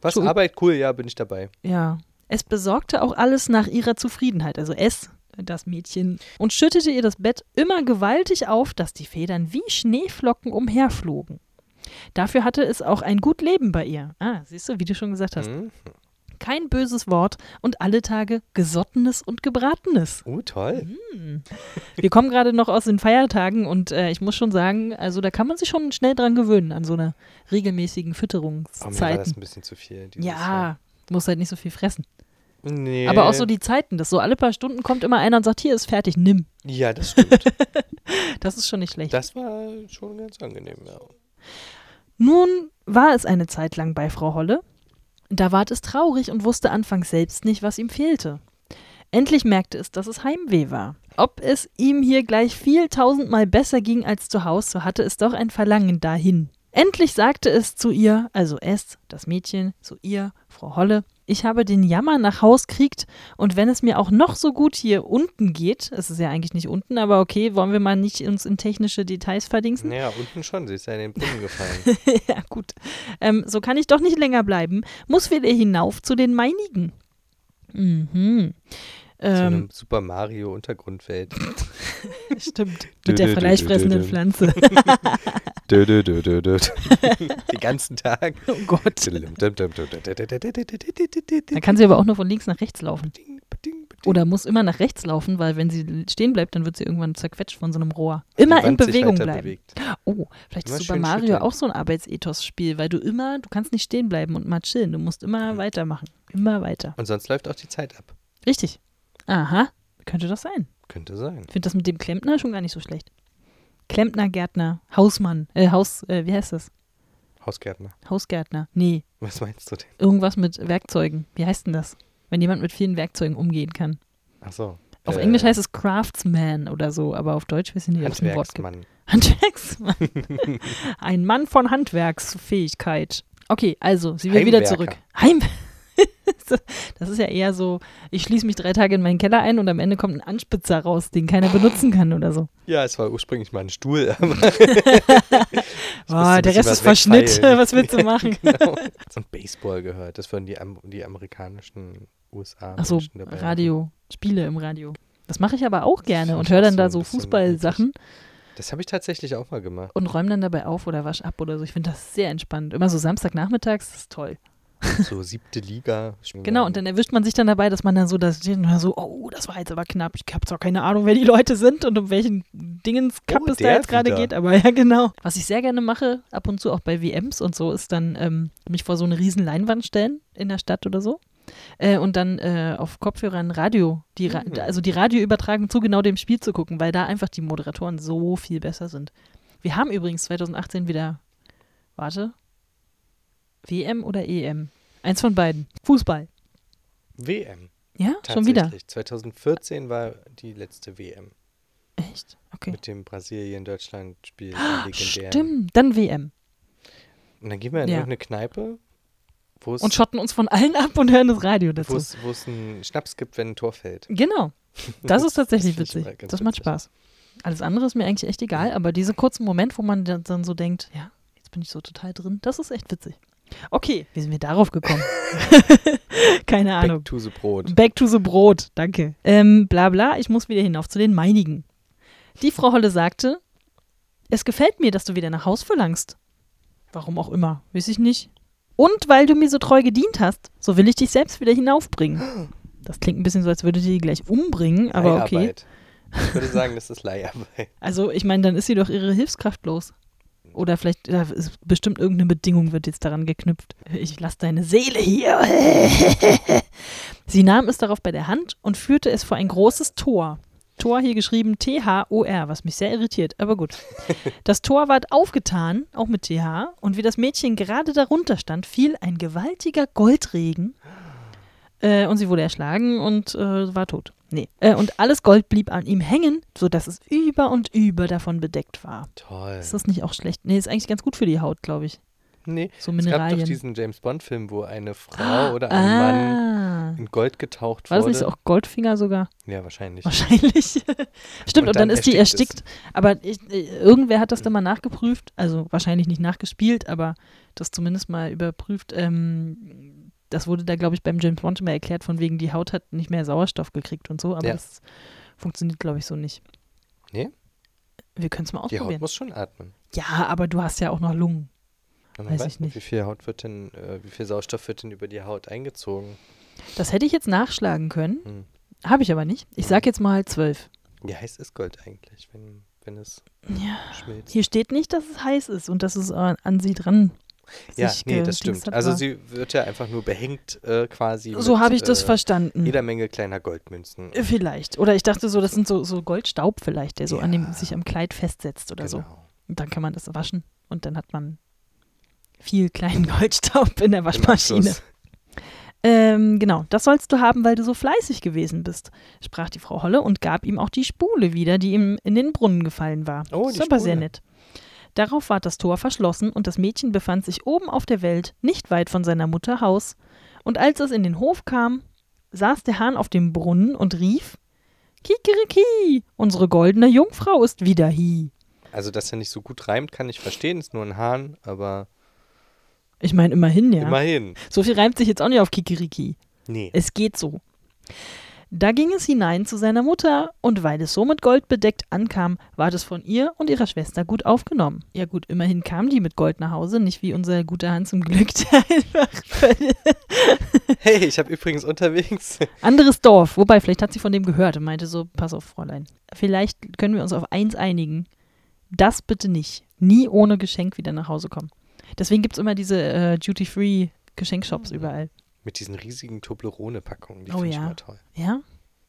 Was? Schon- Arbeit? Cool, ja, bin ich dabei. Ja. Es besorgte auch alles nach ihrer Zufriedenheit, also es, das Mädchen, und schüttete ihr das Bett immer gewaltig auf, dass die Federn wie Schneeflocken umherflogen. Dafür hatte es auch ein gut Leben bei ihr. Ah, siehst du, wie du schon gesagt hast. Hm? Kein böses Wort und alle Tage Gesottenes und Gebratenes. Oh, toll. Wir kommen gerade noch aus den Feiertagen und äh, ich muss schon sagen, also da kann man sich schon schnell dran gewöhnen, an so einer regelmäßigen Oh, mir war das Fütterungszeiten. ein bisschen zu viel. Ja, muss halt nicht so viel fressen. Jahr. Nee. Aber auch so die Zeiten, dass so alle paar Stunden kommt immer einer und sagt, hier ist fertig, nimm. Ja, das stimmt. *laughs* Das ist schon nicht schlecht. das war schon ganz angenehm, ja. Nun war es eine Zeit lang bei Frau Holle. Da ward es traurig und wusste anfangs selbst nicht, was ihm fehlte. Endlich merkte es, dass es Heimweh war. Ob es ihm hier gleich viel tausendmal besser ging als zu Haus, so hatte es doch ein Verlangen dahin. Endlich sagte es zu ihr, also es, das Mädchen, zu ihr, Frau Holle, ich habe den Jammer nach Haus kriegt und wenn es mir auch noch so gut hier unten geht, es ist ja eigentlich nicht unten, aber okay, wollen wir mal nicht uns in technische Details verdingsen? Naja, unten schon. Sie ist ja in den Brunnen gefallen. *laughs* ja, gut. Ähm, so kann ich doch nicht länger bleiben. Muss wieder hinauf zu den meinigen. Mhm. So Ähm, eine Super Mario Untergrundwelt. stimmt. Mit der fleischfressenden. Pflanze. Dö, dö, dö, dö, dö. Den ganzen Tag. oh Gott. Da Oder kann sie aber auch nur von links nach rechts laufen. Oder muss immer nach rechts laufen, weil wenn sie stehen bleibt, dann wird sie irgendwann zerquetscht von so einem Rohr. Immer in Bewegung bleiben. Oh, vielleicht ist Super Mario schütteln. auch so ein Arbeitsethos-Spiel, weil du immer, du kannst nicht stehen bleiben und mal chillen. Du musst immer weitermachen. Immer weiter. Und sonst läuft auch die Zeit ab. Richtig. Aha, könnte das sein. Könnte sein. Ich finde das mit dem Klempner schon gar nicht so schlecht. Klempner, Gärtner, Hausmann, äh, Haus, äh, wie heißt das? Hausgärtner. Hausgärtner. Nee, Was meinst du denn? irgendwas mit Werkzeugen. Wie heißt denn das? Wenn jemand mit vielen Werkzeugen umgehen kann. Ach so. Auf Äh, Englisch heißt es Craftsman oder so, aber auf Deutsch ich nicht, ob es ein Wort gibt. Handwerksmann. *laughs* Handwerksmann. *laughs* ein Mann von Handwerksfähigkeit. Okay, also, sie will wieder Heimwerker. zurück. Heim. *laughs* Das ist ja eher so, ich schließe mich drei Tage in meinen Keller ein und am Ende kommt ein Anspitzer raus, den keiner benutzen kann oder so. Ja, es war ursprünglich mal ein Stuhl, *laughs* aber ein der Rest ist Verschnitt. *laughs* Was willst du machen? genau. So ein Baseball gehört. Das würden die, Am die amerikanischen USA. Ach so, Menschen dabei machen. Radio, Spiele im Radio. Das mache ich aber auch gerne und höre dann so da so Fußballsachen Das habe ich tatsächlich auch mal gemacht. und räume dann dabei auf oder wasch ab oder so. Ich finde das sehr entspannt. Immer so Samstagnachmittags, das ist toll. *laughs* so siebte Liga. Genau, und dann erwischt man sich dann dabei, dass man dann so, da steht und so, oh, das war jetzt aber knapp. Ich habe zwar keine Ahnung, wer die Leute sind und um welchen Dingens Cup Oh, es da jetzt gerade geht, aber *laughs* ja, genau. Was ich sehr gerne mache, ab und zu auch bei WMs und so, ist dann ähm, mich vor so eine riesen Leinwand stellen in der Stadt oder so. Äh, und dann äh, auf Kopfhörern Radio, die Ra Mhm. also die Radioübertragung zu genau dem Spiel zu gucken, weil da einfach die Moderatoren so viel besser sind. Wir haben übrigens 2018 wieder, warte, WM oder EM? Eins von beiden. Fußball. WM. Ja, schon wieder. Tatsächlich. 2014 war die letzte WM Echt? Okay. mit dem Brasilien-Deutschland-Spiel. Ah, dem legendären. Stimmt, dann WM. Und dann gehen wir in Ja. irgendeine Kneipe, wo es, Und schotten uns von allen ab und hören das Radio dazu. wo es einen Schnaps gibt, wenn ein Tor fällt. Genau. Das ist *laughs* tatsächlich Das witzig. Das macht witzig. Spaß. Alles andere ist mir eigentlich echt egal, aber dieser kurze Moment, wo man dann so denkt, ja, jetzt bin ich so total drin, das ist echt witzig. Okay, wie sind wir darauf gekommen? *laughs* Keine Ahnung. Back to the Brot. Back to the Brot, danke. Ähm, bla bla, ich muss wieder hinauf zu den meinigen. Die Frau Holle sagte, es gefällt mir, dass du wieder nach Haus verlangst. Warum auch immer, weiß ich nicht. Und weil du mir so treu gedient hast, so will ich dich selbst wieder hinaufbringen. *gasps* Das klingt ein bisschen so, als würde die gleich umbringen, aber okay. Ich würde sagen, das ist Leiharbeit. Also, ich meine, dann ist sie doch ihre Hilfskraft los. Oder vielleicht, da ist bestimmt irgendeine Bedingung wird jetzt daran geknüpft. Ich lass deine Seele hier. *laughs* sie nahm es darauf bei der Hand und führte es vor ein großes Tor. Tor hier geschrieben T-H-O-R, was mich sehr irritiert, aber gut. *laughs* Das Tor ward aufgetan, auch mit TH, und wie das Mädchen gerade darunter stand, fiel ein gewaltiger Goldregen. Äh, und sie wurde erschlagen und äh, war tot. Nee. Äh, und alles Gold blieb an ihm hängen, sodass es über und über davon bedeckt war. Toll. Ist das nicht auch schlecht? Nee, ist eigentlich ganz gut für die Haut, glaube ich. Nee, So es gab doch diesen James Bond-Film, wo eine Frau oder ein Mann ah. in Gold getaucht War das wurde. nicht so auch Goldfinger sogar? Ja, wahrscheinlich. Wahrscheinlich. *laughs* Stimmt, und, Und dann, dann ist die erstickt erstickt. Aber ich, äh, irgendwer hat das dann mal nachgeprüft, also wahrscheinlich nicht nachgespielt, aber das zumindest mal überprüft. Ähm, das wurde da, glaube ich, beim James Bond immer erklärt, von wegen, die Haut hat nicht mehr Sauerstoff gekriegt und so, aber Ja. das funktioniert, glaube ich, so nicht. Nee? Wir können es mal Die Haut ausprobieren. muss schon atmen. Ja, aber du hast ja auch noch Lungen. Man Weiß weiß ich nicht, nicht. wie viel Haut wird denn, äh, wie viel Sauerstoff wird denn über die Haut eingezogen? Das hätte ich jetzt nachschlagen können, Hm. habe ich aber nicht. Ich sage jetzt mal zwölf. Wie heiß ist Gold eigentlich, wenn, wenn es Ja. schmilzt? Hier steht nicht, dass es heiß ist und dass es äh, an sie dran ja, nee, das stimmt. Also sie wird ja einfach nur behängt äh, quasi. So habe ich das äh, verstanden. Jeder Menge kleiner Goldmünzen. Äh, Vielleicht. Oder ich dachte so, das sind so, so Goldstaub vielleicht, der so an dem Ja. sich am Kleid festsetzt oder so. Genau. Und dann kann man das waschen und dann hat man viel kleinen *laughs* Goldstaub in der Waschmaschine. Ähm, genau, das sollst du haben, weil du so fleißig gewesen bist, sprach die Frau Holle und gab ihm auch die Spule wieder, die ihm in den Brunnen gefallen war. Oh, das die ist aber sehr Spule. nett. Darauf ward das Tor verschlossen und das Mädchen befand sich oben auf der Welt, nicht weit von seiner Mutter Haus. Und als es in den Hof kam, saß der Hahn auf dem Brunnen und rief: Kikeriki, unsere goldene Jungfrau ist wieder hi. Also, dass er nicht so gut reimt, kann ich verstehen. Ist nur ein Hahn, aber Ich meine, immerhin, ja. immerhin. So viel reimt sich jetzt auch nicht auf Kikeriki. Nee. Es geht so. Da ging es hinein zu seiner Mutter, und weil es so mit Gold bedeckt ankam, ward es von ihr und ihrer Schwester gut aufgenommen. Ja gut, immerhin kam die mit Gold nach Hause, nicht wie unser guter Hans zum Glück, der einfach Hey, ich habe übrigens unterwegs. anderes Dorf. Wobei, vielleicht hat sie von dem gehört und meinte so, pass auf, Fräulein. Vielleicht können wir uns auf eins einigen. Das bitte nicht. Nie ohne Geschenk wieder nach Hause kommen. Deswegen gibt es immer diese äh, Duty-Free-Geschenkshops überall. Mit diesen riesigen Toblerone-Packungen. Die Oh finde ich ja. immer toll. Ja?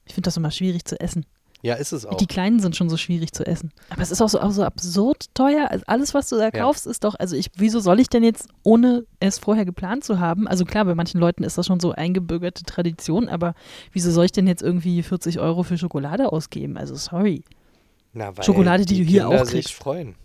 Ich finde das immer schwierig zu essen. Ja, ist es auch. Die kleinen sind schon so schwierig zu essen. Aber es ist auch so, auch so absurd teuer. Also alles, was du da Ja. kaufst, ist doch, also ich, wieso soll ich denn jetzt, ohne es vorher geplant zu haben, also klar, bei manchen Leuten ist das schon so eingebürgerte Tradition, aber wieso soll ich denn jetzt irgendwie 40 Euro für Schokolade ausgeben? Also sorry. Na, weil Schokolade, die du hier Kinder auch kriegst. sich freuen.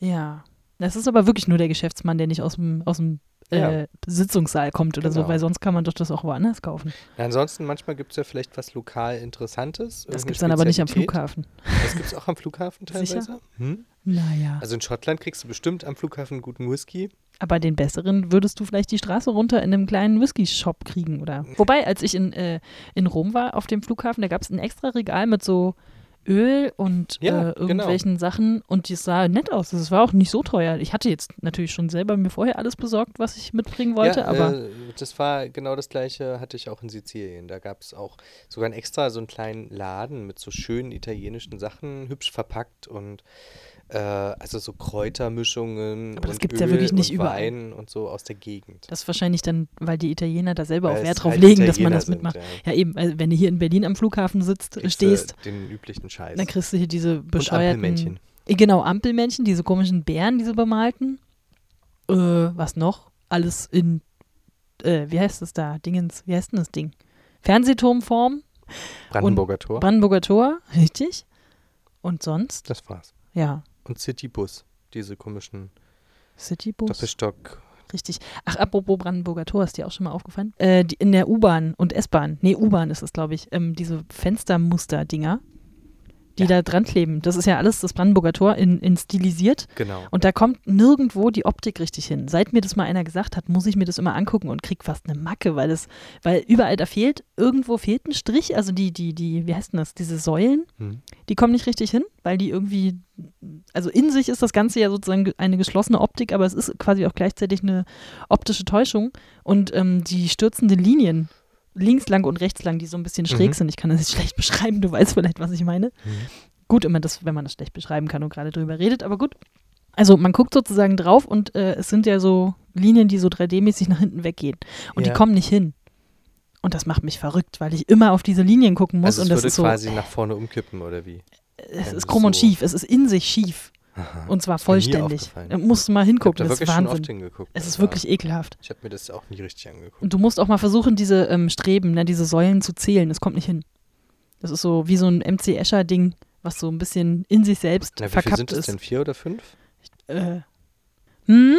Ja. Das ist aber wirklich nur der Geschäftsmann, der nicht aus dem, aus dem Ja. äh, Sitzungssaal kommt oder so, Genau. weil sonst kann man doch das auch woanders kaufen. Na, ansonsten, manchmal gibt es ja vielleicht was lokal Interessantes. Das gibt es dann aber nicht am. Flughafen. Das gibt es auch am Flughafen *laughs* Sicher? teilweise. Hm? Naja. Also in Schottland kriegst du bestimmt am Flughafen guten Whisky. Aber den besseren würdest du vielleicht die Straße runter in einem kleinen Whisky-Shop kriegen, oder? *laughs* Wobei, als ich in, äh, in Rom war, auf dem Flughafen, da gab es ein extra Regal mit so Öl und Ja, äh, genau. irgendwelchen Sachen und das sah nett aus. Das war auch nicht so teuer. Ich hatte jetzt natürlich schon selber mir vorher alles besorgt, was ich mitbringen wollte, ja, aber äh, das war genau das gleiche, hatte ich auch in Sizilien. Da gab es auch sogar einen extra so einen kleinen Laden mit so schönen italienischen Sachen, hübsch verpackt und äh, also so Kräutermischungen Aber das und gibt's ja wirklich nicht und überall. Wein und so aus der Gegend. das ist wahrscheinlich dann, weil die Italiener da selber auch Weil Wert es drauf halt legen, dass man das sind, mitmacht. ja. Ja, eben, also wenn du hier in Berlin am Flughafen sitzt, Kriegst stehst, Den üblichen Scheiß. dann kriegst du hier diese und bescheuerten. Ampelmännchen. Äh, Genau, Ampelmännchen, diese komischen Bären, diese bemalten. Äh, was noch? Alles in, äh, wie heißt das da? Dingens, wie heißt denn das Ding? Fernsehturmform, Brandenburger Tor. Brandenburger Tor, *laughs* richtig. Und sonst, das war's. ja, Und Citybus. Diese komischen Citybus. Doppelstock. Richtig. Ach, apropos Brandenburger Tor, ist dir auch schon mal aufgefallen? Äh, die, in der U-Bahn und S-Bahn, nee, U-Bahn ist es, glaube ich, ähm, diese Fenstermuster-Dinger, die Ja. da dran kleben. Das ist ja alles das Brandenburger Tor in, in stilisiert. Genau. Und da kommt nirgendwo die Optik richtig hin. Seit mir das mal einer gesagt hat, muss ich mir das immer angucken und krieg fast eine Macke, weil das, weil überall da fehlt, irgendwo fehlt ein Strich, also die, die, die, wie heißt denn das, diese Säulen, Hm. die kommen nicht richtig hin, weil die irgendwie, also in sich ist das Ganze ja sozusagen ge- eine geschlossene Optik, aber es ist quasi auch gleichzeitig eine optische Täuschung und ähm, die stürzenden Linien, links lang und rechts lang, die so ein bisschen schräg Mhm. sind, ich kann das jetzt schlecht *laughs* beschreiben, du weißt vielleicht, was ich meine. Mhm. Gut, immer das, wenn man das schlecht beschreiben kann und gerade drüber redet, aber gut. Also man guckt sozusagen drauf und äh, es sind ja so Linien, die so 3D-mäßig nach hinten weggehen und Ja. die kommen nicht hin. Und das macht mich verrückt, weil ich immer auf diese Linien gucken muss Also es und das würde ist so, quasi nach vorne umkippen, oder wie? es ist krumm und so- schief, es ist in sich schief Aha. und zwar Ist vollständig. Da musst du mal Ich hingucken, da das ist wirklich schon oft Wahnsinn. hingeguckt. Es ist wirklich ekelhaft. Ich habe mir das auch nie richtig angeguckt. Und du musst auch mal versuchen, diese ähm, Streben, ne, diese Säulen zu zählen. Das kommt nicht hin. Das ist so wie so ein MC Escher-Ding, was so ein bisschen in sich selbst Na, verkappt sind das ist. denn? Vier oder fünf? Äh, hm?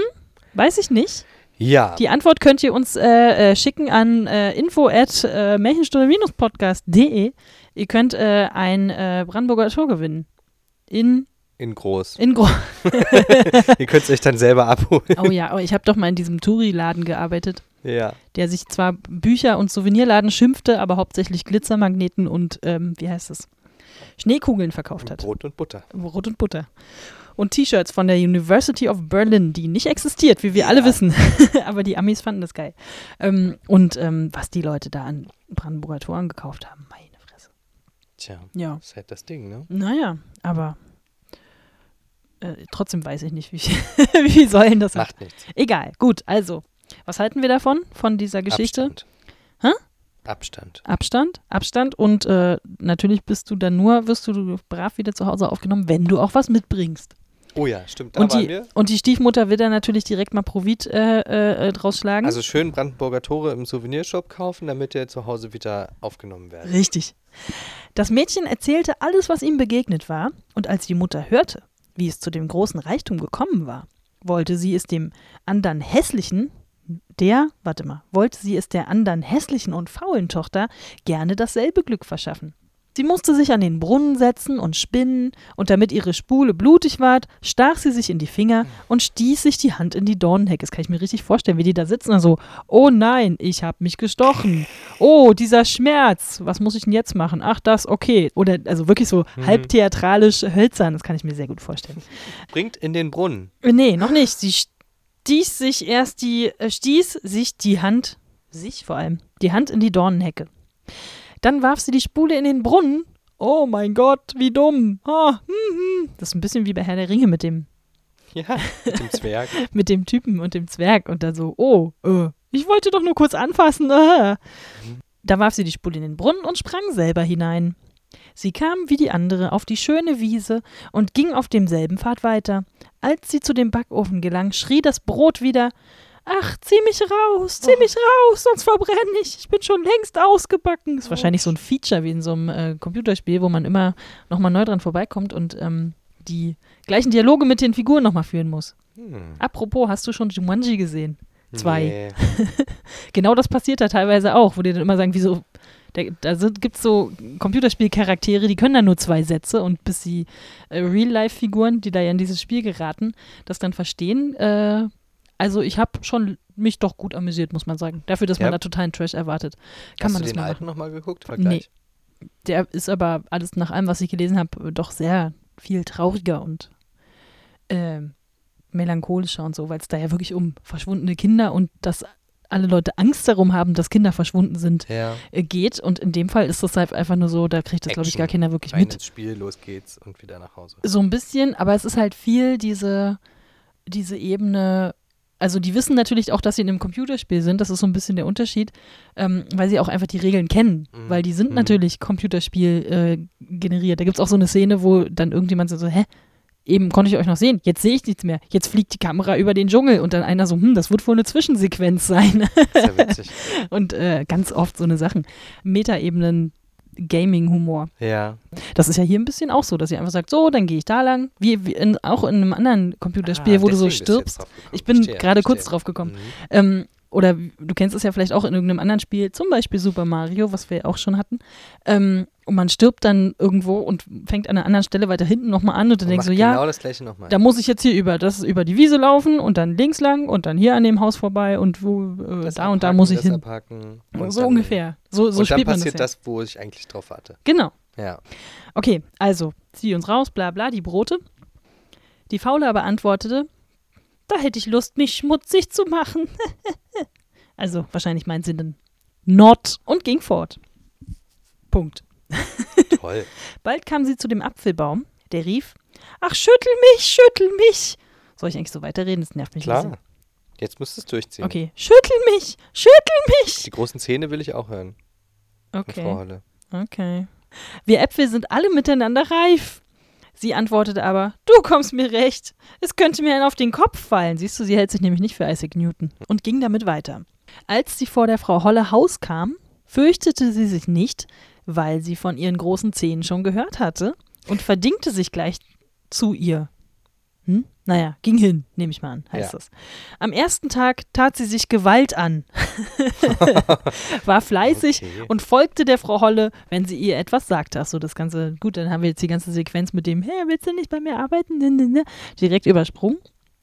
Weiß ich nicht. Ja. Die Antwort könnt ihr uns äh, äh, schicken an äh, info at äh, märchenstunde-podcast.de. Ihr könnt äh, ein äh, Brandenburger Tor gewinnen. In, In groß. in Gro *laughs* Ihr könnt es euch dann selber abholen. Oh ja, aber ich habe doch mal in diesem Touri-Laden gearbeitet, Ja. der sich zwar Bücher- und Souvenirladen schimpfte, aber hauptsächlich Glitzermagneten und, ähm, wie heißt es, Schneekugeln verkauft hat. Brot und Butter. Brot und Butter. Und T-Shirts von der University of Berlin, die nicht existiert, wie wir alle Ja. wissen. *laughs* aber die Amis fanden das geil. Ähm, und ähm, was die Leute da an Brandenburger Toren gekauft haben, meine Fresse. Tja, Ja, das ist halt das Ding, ne? naja, aber äh, trotzdem weiß ich nicht, wie *laughs* wie Säulen das. Macht nichts. Egal, gut, also, was halten wir davon, von dieser Geschichte? Abstand. Hä? Abstand. Abstand, Abstand und äh, natürlich bist du dann nur, wirst du brav wieder zu Hause aufgenommen, wenn du auch was mitbringst. Oh ja, stimmt. Da Und die, und die Stiefmutter wird dann natürlich direkt mal Provit äh, äh, draus schlagen. Also schön Brandenburger Tore im Souvenirshop kaufen, damit ihr zu Hause wieder aufgenommen werdet. Richtig. Das Mädchen erzählte alles, was ihm begegnet war, und als die Mutter hörte, wie es zu dem großen Reichtum gekommen war, wollte sie es dem andern hässlichen, der, warte mal, wollte sie es der andern hässlichen und faulen Tochter gerne dasselbe Glück verschaffen. Sie musste sich an den Brunnen setzen und spinnen, und damit ihre Spule blutig ward, stach sie sich in die Finger und stieß sich die Hand in die Dornenhecke. Das kann ich mir richtig vorstellen, wie die da sitzen und so, oh nein, ich hab mich gestochen. Oh, dieser Schmerz, was muss ich denn jetzt machen? Ach, das, okay. Oder also wirklich so Mhm. halb theatralisch hölzern, das kann ich mir sehr gut vorstellen. Bringt in den Brunnen. Nee, noch nicht. Sie stieß sich erst die, äh, stieß sich die Hand, sich vor allem, die Hand in die Dornenhecke. Dann warf sie die Spule in den Brunnen. Oh mein Gott, wie dumm. Ah, hm, hm. Das ist ein bisschen wie bei Herr der Ringe mit dem, Ja, mit dem Zwerg. *laughs* mit dem Typen und dem Zwerg und dann so, oh, äh, ich wollte doch nur kurz anfassen. Äh. Da warf sie die Spule in den Brunnen und sprang selber hinein. Sie kam wie die andere auf die schöne Wiese und ging auf demselben Pfad weiter. Als sie zu dem Backofen gelang, schrie das Brot wieder Ach, zieh mich raus, zieh mich raus, sonst verbrenne ich. Ich bin schon längst ausgebacken. Das ist wahrscheinlich so ein Feature wie in so einem äh, Computerspiel, wo man immer nochmal neu dran vorbeikommt und ähm, die gleichen Dialoge mit den Figuren nochmal führen muss. Hm. Apropos, hast du schon Jumanji gesehen? Zwei. Nee. *laughs* Genau das passiert da teilweise auch, wo die dann immer sagen, wieso, da, da gibt es so Computerspielcharaktere, die können dann nur zwei Sätze und bis die äh, Real-Life-Figuren, die da ja in dieses Spiel geraten, das dann verstehen. Äh, also ich habe schon mich doch gut amüsiert, muss man sagen. Dafür, dass man Ja. da totalen Trash erwartet. Kann Hast man du das den mal alten nochmal geguckt? Vergleich. der ist aber alles nach allem, was ich gelesen habe, doch sehr viel trauriger und äh, melancholischer und so, weil es da ja wirklich um verschwundene Kinder und dass alle Leute Angst darum haben, dass Kinder verschwunden sind, Ja. äh, geht. Und in dem Fall ist das halt einfach nur so, da kriegt das, glaube ich, gar keiner wirklich Rein mit. ins Spiel, los geht's und wieder nach Hause. So ein bisschen, aber es ist halt viel diese, diese Ebene. Also die wissen natürlich auch, dass sie in einem Computerspiel sind. Das ist so ein bisschen der Unterschied, ähm, weil sie auch einfach die Regeln kennen. Mhm. Weil die sind Mhm. natürlich Computerspiel äh, generiert. Da gibt es auch so eine Szene, wo dann irgendjemand so, hä? Eben konnte ich euch noch sehen. Jetzt sehe ich nichts mehr. Jetzt fliegt die Kamera über den Dschungel und dann einer so, hm, das wird wohl eine Zwischensequenz sein. Sehr witzig. *laughs* und äh, ganz oft so eine Sachen. Metaebenen, Gaming-Humor. ja. Das ist ja hier ein bisschen auch so, dass ihr einfach sagt, so, dann gehe ich da lang. Wie, wie in, auch in einem anderen Computerspiel, Ah, wo du so stirbst. Ich bin gerade kurz drauf gekommen. Mhm. Ähm, oder du kennst es ja vielleicht auch in irgendeinem anderen Spiel, zum Beispiel Super Mario, was wir auch schon hatten. Ähm, und man stirbt dann irgendwo und fängt an einer anderen Stelle weiter hinten nochmal an und dann Und denkst du, ja, Genau das gleiche nochmal. da muss ich jetzt hier über, das über die Wiese laufen und dann links lang und dann hier an dem Haus vorbei und wo, äh, da und da abhaken, muss ich hin. Abhaken So dann- ungefähr. So, so und dann spielt man das. passiert Ja. das, wo ich eigentlich drauf warte. Genau. Ja. Okay, also, zieh uns raus, bla bla, die Brote. Die Faule aber antwortete, da hätte ich Lust, mich schmutzig zu machen. *laughs* also, wahrscheinlich meint sie dann not und ging fort. Punkt. *laughs* Toll. Bald kam sie zu dem Apfelbaum, der rief, ach, schüttel mich, schüttel mich. Soll ich eigentlich so weiterreden? Das nervt mich Klar. Jetzt musst du es durchziehen. Okay, schüttel mich, schüttel mich. Die großen Zähne will ich auch hören, Frau Okay, Holle. okay. Wir Äpfel sind alle miteinander reif. Sie antwortete aber, du kommst mir recht. Es könnte mir einen auf den Kopf fallen. Siehst du, sie hält sich nämlich nicht für Isaac Newton. Und ging damit weiter. Als sie vor der Frau Holle Haus kam, fürchtete sie sich nicht, weil sie von ihren großen Zähnen schon gehört hatte und verdingte sich gleich zu ihr. Hm? Naja, ging hin, nehme ich mal an, heißt Ja. das. Am ersten Tag tat sie sich Gewalt an, *laughs* war fleißig Okay. und folgte der Frau Holle, wenn sie ihr etwas sagte. Ach so, das Ganze, gut, dann haben wir jetzt die ganze Sequenz mit dem, hey, willst du nicht bei mir arbeiten? Direkt übersprungen.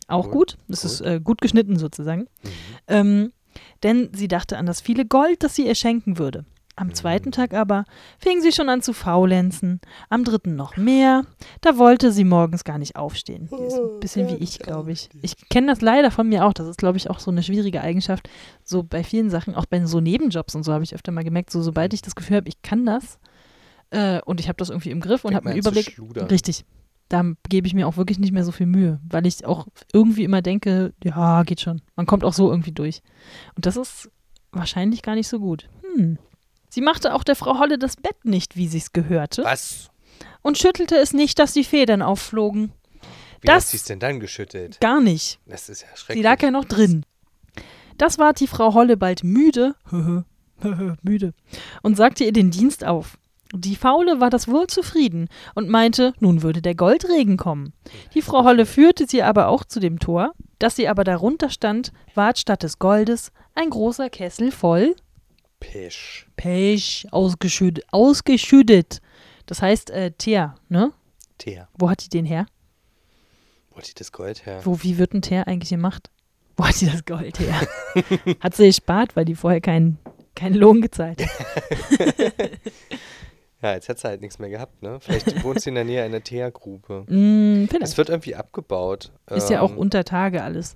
Auch Cool, gut. Das cool. ist äh, gut geschnitten sozusagen. Mhm. Ähm, denn sie dachte an das viele Gold, das sie ihr schenken würde. Am Mhm. zweiten Tag aber fing sie schon an zu faulenzen, am dritten noch mehr. Da wollte sie morgens gar nicht aufstehen. Die ist ein bisschen wie ich, glaube ich. Ich kenne das leider von mir auch. Das ist, glaube ich, auch so eine schwierige Eigenschaft. So bei vielen Sachen, auch bei so Nebenjobs und so habe ich öfter mal gemerkt, so sobald ich das Gefühl habe, ich kann das äh, und ich habe das irgendwie im Griff und habe einen Überblick. Richtig. Da gebe ich mir auch wirklich nicht mehr so viel Mühe, weil ich auch irgendwie immer denke, ja, geht schon. Man kommt auch so irgendwie durch. Und das ist wahrscheinlich gar nicht so gut. Hm. Sie machte auch der Frau Holle das Bett nicht, wie sie's gehörte, Was? und schüttelte es nicht, dass die Federn aufflogen. Wie Das- hat sie es denn dann geschüttelt? Gar nicht. Das ist ja Sie schrecklich. lag ja noch drin. Das ward die Frau Holle bald müde, *laughs* müde, und sagte ihr den Dienst auf. Die Faule war das wohl zufrieden und meinte, nun würde der Goldregen kommen. Die Frau Holle führte sie aber auch zu dem Tor, das sie aber darunter stand, ward statt des Goldes ein großer Kessel voll Pisch. Pech ausgeschüttet. ausgeschüttet. Das heißt äh, Teer, ne? Teer. Wo hat die den her? Wo hat die das Gold her? Wo, wie wird ein Teer eigentlich gemacht? Wo hat die das Gold her? *laughs* hat sie gespart, weil die vorher keinen keinen Lohn gezahlt hat. *laughs* Ja, jetzt hat sie halt nichts mehr gehabt, ne? Vielleicht wohnt sie in der Nähe einer Teergrube. *laughs* Mm, Es vielleicht. wird irgendwie abgebaut. Ist ja auch Ähm, unter Tage alles.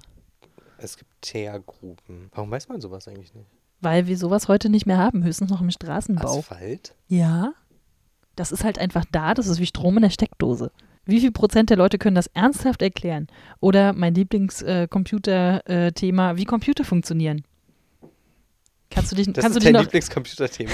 Es gibt Teergruben. Warum weiß man sowas eigentlich nicht? Weil wir sowas heute nicht mehr haben, höchstens noch im Straßenbau. Asphalt? Ja. Das ist halt einfach da, das ist wie Strom in der Steckdose. Wie viel Prozent der Leute können das ernsthaft erklären? Oder mein Lieblingscomputer-Thema, wie Computer funktionieren. Kannst du dich, Das kannst du ist dich dein Lieblingscomputerthema?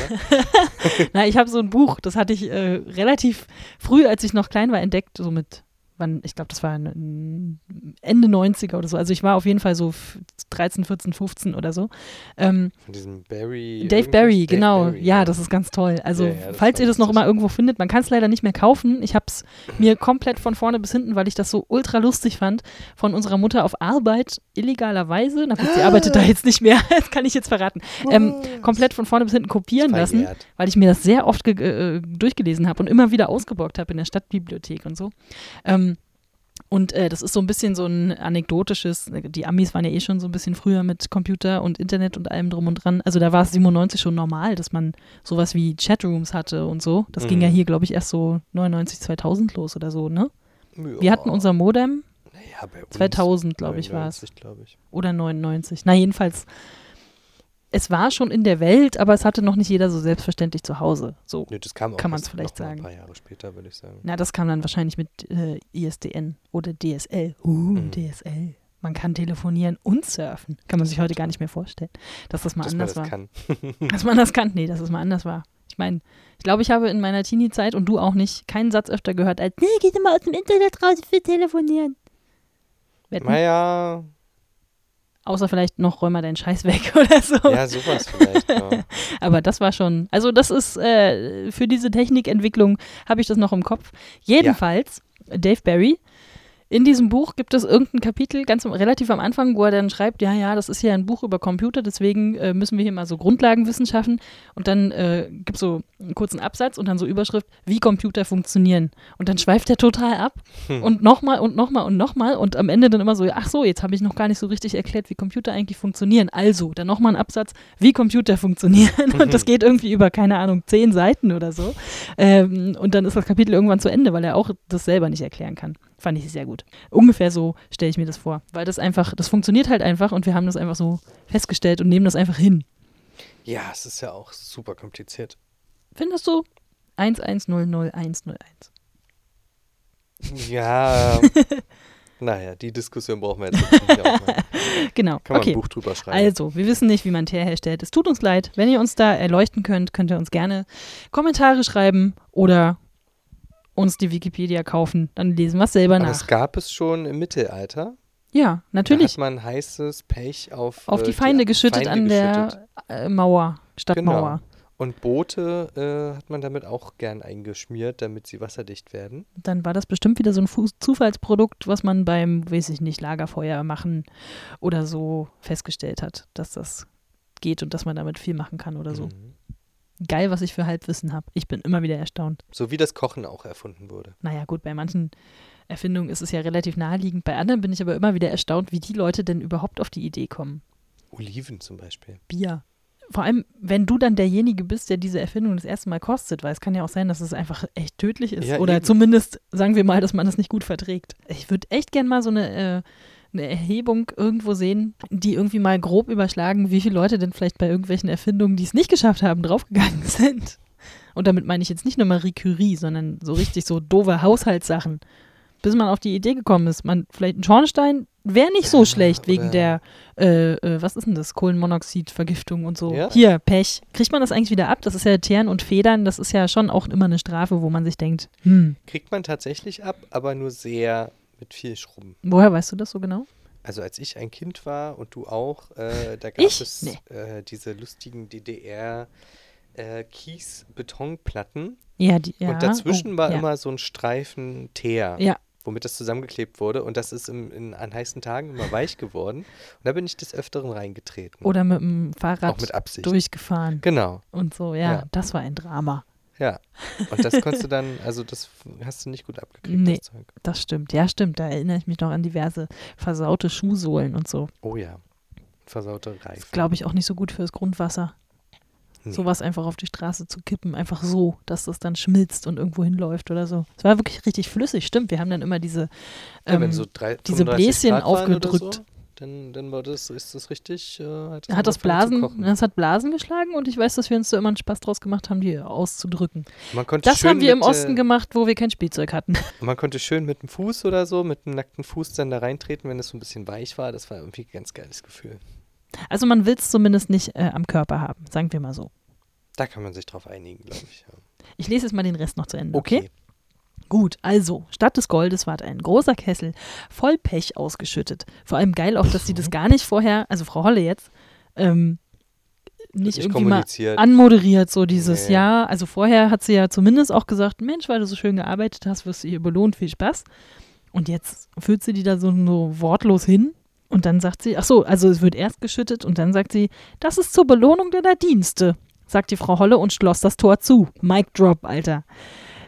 *laughs* Na, ich habe so ein Buch, das hatte ich äh, relativ früh, als ich noch klein war, entdeckt, so mit, wann, ich glaube, das war Ende 90er oder so. Also ich war auf jeden Fall so f- 13, 14, 15 oder so. Ähm, Von diesem Barry. Dave? Barry, Dave genau. Barry, ja, das ist ganz toll. Also, Ja, ja, falls ihr das noch mal irgendwo findet, man kann es leider nicht mehr kaufen. Ich habe es mir komplett von vorne bis hinten, weil ich das so ultra lustig fand, von unserer Mutter auf Arbeit illegalerweise. Na gut, sie arbeitet da *gasps* jetzt nicht mehr, *laughs* das kann ich jetzt verraten. Ähm, komplett von vorne bis hinten kopieren lassen, weil ich mir das sehr oft äh, durchgelesen habe und immer wieder ausgeborgt habe in der Stadtbibliothek und so. Ähm, Und äh, das ist so ein bisschen so ein anekdotisches, die Amis waren ja eh schon so ein bisschen früher mit Computer und Internet und allem drum und dran. Also da war es 97 schon normal, dass man sowas wie Chatrooms hatte und so. Das ging ja Mhm. hier, glaube ich, erst so 99, 2000 los oder so, ne? Ja. Wir hatten unser Modem Naja, bei uns 2000, glaube ich, war es. 99, glaube ich. Oder 99. Na, jedenfalls, es war schon in der Welt, aber es hatte noch nicht jeder so selbstverständlich zu Hause. So. Nee, das kam auch Kann man's erst vielleicht sagen. Ein paar Jahre später, würde ich sagen. Na, das kam dann wahrscheinlich mit äh, ISDN oder DSL. Uh, Mhm. DSL. Man kann telefonieren und surfen. Kann man sich heute gar nicht mehr vorstellen, dass das mal Dass man anders das war. kann. *laughs* Dass man das kann. Nee, dass es mal anders war. Ich meine, ich glaube, ich habe in meiner Teenie-Zeit und du auch nicht keinen Satz öfter gehört als, nee, geh doch mal aus dem Internet raus, ich will telefonieren. Wetten? Naja, Außer vielleicht noch räum mal deinen Scheiß *laughs* weg oder so. ja, sowas vielleicht. ja. *laughs* Aber das war schon, also das ist äh, für diese Technikentwicklung habe ich das noch im Kopf. Jedenfalls, Dave Barry, in diesem Buch gibt es irgendein Kapitel, ganz relativ am Anfang, wo er dann schreibt, ja, ja, das ist ja ein Buch über Computer, deswegen äh, müssen wir hier mal so Grundlagenwissen schaffen. Und dann äh, gibt es so einen kurzen Absatz und dann so Überschrift, wie Computer funktionieren. Und dann schweift er total ab und nochmal und nochmal und nochmal und am Ende dann immer so, ach so, jetzt habe ich noch gar nicht so richtig erklärt, wie Computer eigentlich funktionieren. Also, dann nochmal ein Absatz, wie Computer funktionieren. *laughs* Und das geht irgendwie über, keine Ahnung, zehn Seiten oder so. Ähm, und dann ist das Kapitel irgendwann zu Ende, weil er auch das selber nicht erklären kann. Fand ich sehr gut. Ungefähr so stelle ich mir das vor. Weil das einfach, das funktioniert halt einfach und wir haben das einfach so festgestellt und nehmen das einfach hin. ja, es ist ja auch super kompliziert. Findest du? 1100101. Ja, *laughs* naja, die Diskussion brauchen wir jetzt nicht auch mal. *laughs* Genau. Kann man okay. ein Buch drüber schreiben. Also, wir wissen nicht, wie man Teer herstellt. Es tut uns leid. Wenn ihr uns da erleuchten könnt, könnt ihr uns gerne Kommentare schreiben oder uns die Wikipedia kaufen. Dann lesen wir es selber Aber nach. das gab es schon im Mittelalter. Ja, natürlich. Da hat man heißes Pech auf, Auf äh, die Feinde geschüttet Feinde an geschüttet. der äh, Mauer, Stadtmauer. Und Boote äh, hat man damit auch gern eingeschmiert, damit sie wasserdicht werden. Dann war das bestimmt wieder so ein Fu Zufallsprodukt, was man beim, weiß ich nicht, Lagerfeuer machen oder so festgestellt hat, dass das geht und dass man damit viel machen kann oder so. Mhm. Geil, was ich für Halbwissen habe. Ich bin immer wieder erstaunt. So wie das Kochen auch erfunden wurde. Naja, gut, bei manchen Erfindungen ist es ja relativ naheliegend. Bei anderen bin ich aber immer wieder erstaunt, wie die Leute denn überhaupt auf die Idee kommen. Oliven zum Beispiel. Bier. Vor allem, wenn du dann derjenige bist, der diese Erfindung das erste Mal kostet, weil es kann ja auch sein, dass es einfach echt tödlich ist. Ja, Oder eben. zumindest sagen wir mal, dass man das nicht gut verträgt. Ich würde echt gern mal so eine, äh, eine Erhebung irgendwo sehen, die irgendwie mal grob überschlagen, wie viele Leute denn vielleicht bei irgendwelchen Erfindungen, die es nicht geschafft haben, draufgegangen *laughs* sind. Und damit meine ich jetzt nicht nur Marie Curie, sondern so richtig so doofe Haushaltssachen. Bis man auf die Idee gekommen ist, man vielleicht ein Schornstein wäre nicht so Ja, schlecht wegen der, äh, äh, was ist denn das, Kohlenmonoxidvergiftung und so. Ja. Hier, Pech. Kriegt man das eigentlich wieder ab? Das ist ja Teeren und Federn, das ist ja schon auch immer eine Strafe, wo man sich denkt, hm, Kriegt man tatsächlich ab, aber nur sehr mit viel Schrubben. woher weißt du das so genau? Also als ich ein Kind war und du auch, äh, da gab Ich? es Nee. äh, diese lustigen DDR äh, Kies-Betonplatten Ja, die, ja. und dazwischen oh, war ja. immer so ein Streifen Teer, Ja. womit das zusammengeklebt wurde und das ist im, in, an heißen Tagen immer weich geworden und da bin ich des Öfteren reingetreten. Oder mit dem Fahrrad auch mit Absicht. durchgefahren Genau, und so, ja, Ja. das war ein Drama. Ja. Und das konntest du dann, *laughs* also das hast du nicht gut abgekriegt, Nee. das Zeug. Das stimmt, ja, stimmt. Da erinnere ich mich noch an diverse versaute Schuhsohlen und so. Oh ja, versaute Reifen. Glaube ich auch nicht so gut fürs Grundwasser. Nee. Sowas einfach auf die Straße zu kippen, einfach so, dass das dann schmilzt und irgendwo hinläuft oder so. Es war wirklich richtig flüssig, stimmt. Wir haben dann immer diese, Ja, ähm, so drei, diese 35 Bläschen aufgedrückt. So, dann, dann war das, ist das richtig. Äh, hat hat das angefangen zu Blasen, das hat Blasen geschlagen und ich weiß, dass wir uns da immer einen Spaß draus gemacht haben, die auszudrücken. Das haben wir im mit, Osten äh, gemacht, wo wir kein Spielzeug hatten. *laughs* Man konnte schön mit dem Fuß oder so, mit einem nackten Fuß dann da reintreten, wenn es so ein bisschen weich war. Das war irgendwie ein ganz geiles Gefühl. Also man will es zumindest nicht äh, am Körper haben, sagen wir mal so. Da kann man sich drauf einigen, glaube ich. Ja. Ich lese jetzt mal den Rest noch zu Ende, okay? Gut, also, statt des Goldes ward ein großer Kessel voll Pech ausgeschüttet. Vor allem geil auch, dass sie das gar nicht vorher, also Frau Holle jetzt, ähm, nicht Nicht irgendwie mal anmoderiert, so dieses Nee. Jahr. Also vorher hat sie ja zumindest auch gesagt, Mensch, weil du so schön gearbeitet hast, wirst du hier belohnt, viel Spaß. Und jetzt führt sie die da so, so wortlos hin und dann sagt sie, ach so, also es wird erst geschüttet und dann sagt sie, das ist zur Belohnung deiner Dienste, sagt die Frau Holle und schloss das Tor zu. Mic drop, Alter.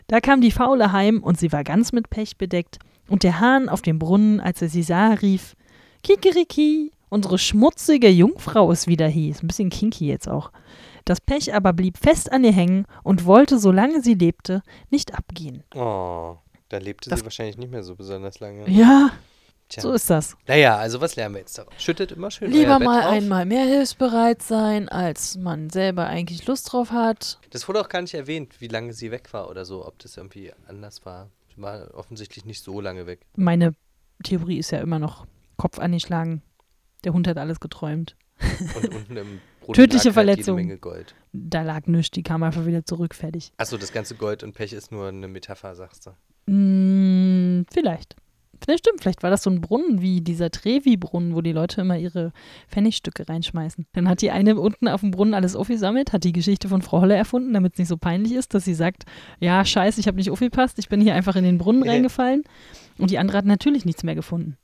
Da kam die Faule heim und sie war ganz mit Pech bedeckt. Und der Hahn auf dem Brunnen, als er sie sah, rief: Kikeriki, unsere schmutzige Jungfrau ist wieder hier. Ist ein bisschen kinky jetzt auch. Das Pech aber blieb fest an ihr hängen und wollte, solange sie lebte, nicht abgehen. Oh, da lebte Das- sie wahrscheinlich nicht mehr so besonders lange. Ja, Tja. so ist das. Naja, also was lernen wir jetzt daraus? Schüttet immer schön Lieber mal auf. einmal mehr hilfsbereit sein, als man selber eigentlich Lust drauf hat. Das wurde auch gar nicht erwähnt, wie lange sie weg war oder so, ob das irgendwie anders war. Sie war offensichtlich nicht so lange weg. Meine Theorie ist ja immer noch Kopf angeschlagen. Der Hund hat alles geträumt. Und *laughs* unten im Brunnen Tödliche lag halt Verletzung. jede Menge Gold. Da lag nichts, die kam einfach wieder zurück, fertig. Achso, das ganze Gold und Pech ist nur eine Metapher, sagst du. Mm, vielleicht. Vielleicht stimmt, vielleicht war das so ein Brunnen wie dieser Trevi-Brunnen, wo die Leute immer ihre Pfennigstücke reinschmeißen. Dann hat die eine unten auf dem Brunnen alles aufgesammelt, hat die Geschichte von Frau Holle erfunden, damit es nicht so peinlich ist, dass sie sagt, ja, scheiße, ich habe nicht aufgepasst, ich bin hier einfach in den Brunnen Ja. reingefallen. Und die andere hat natürlich nichts mehr gefunden.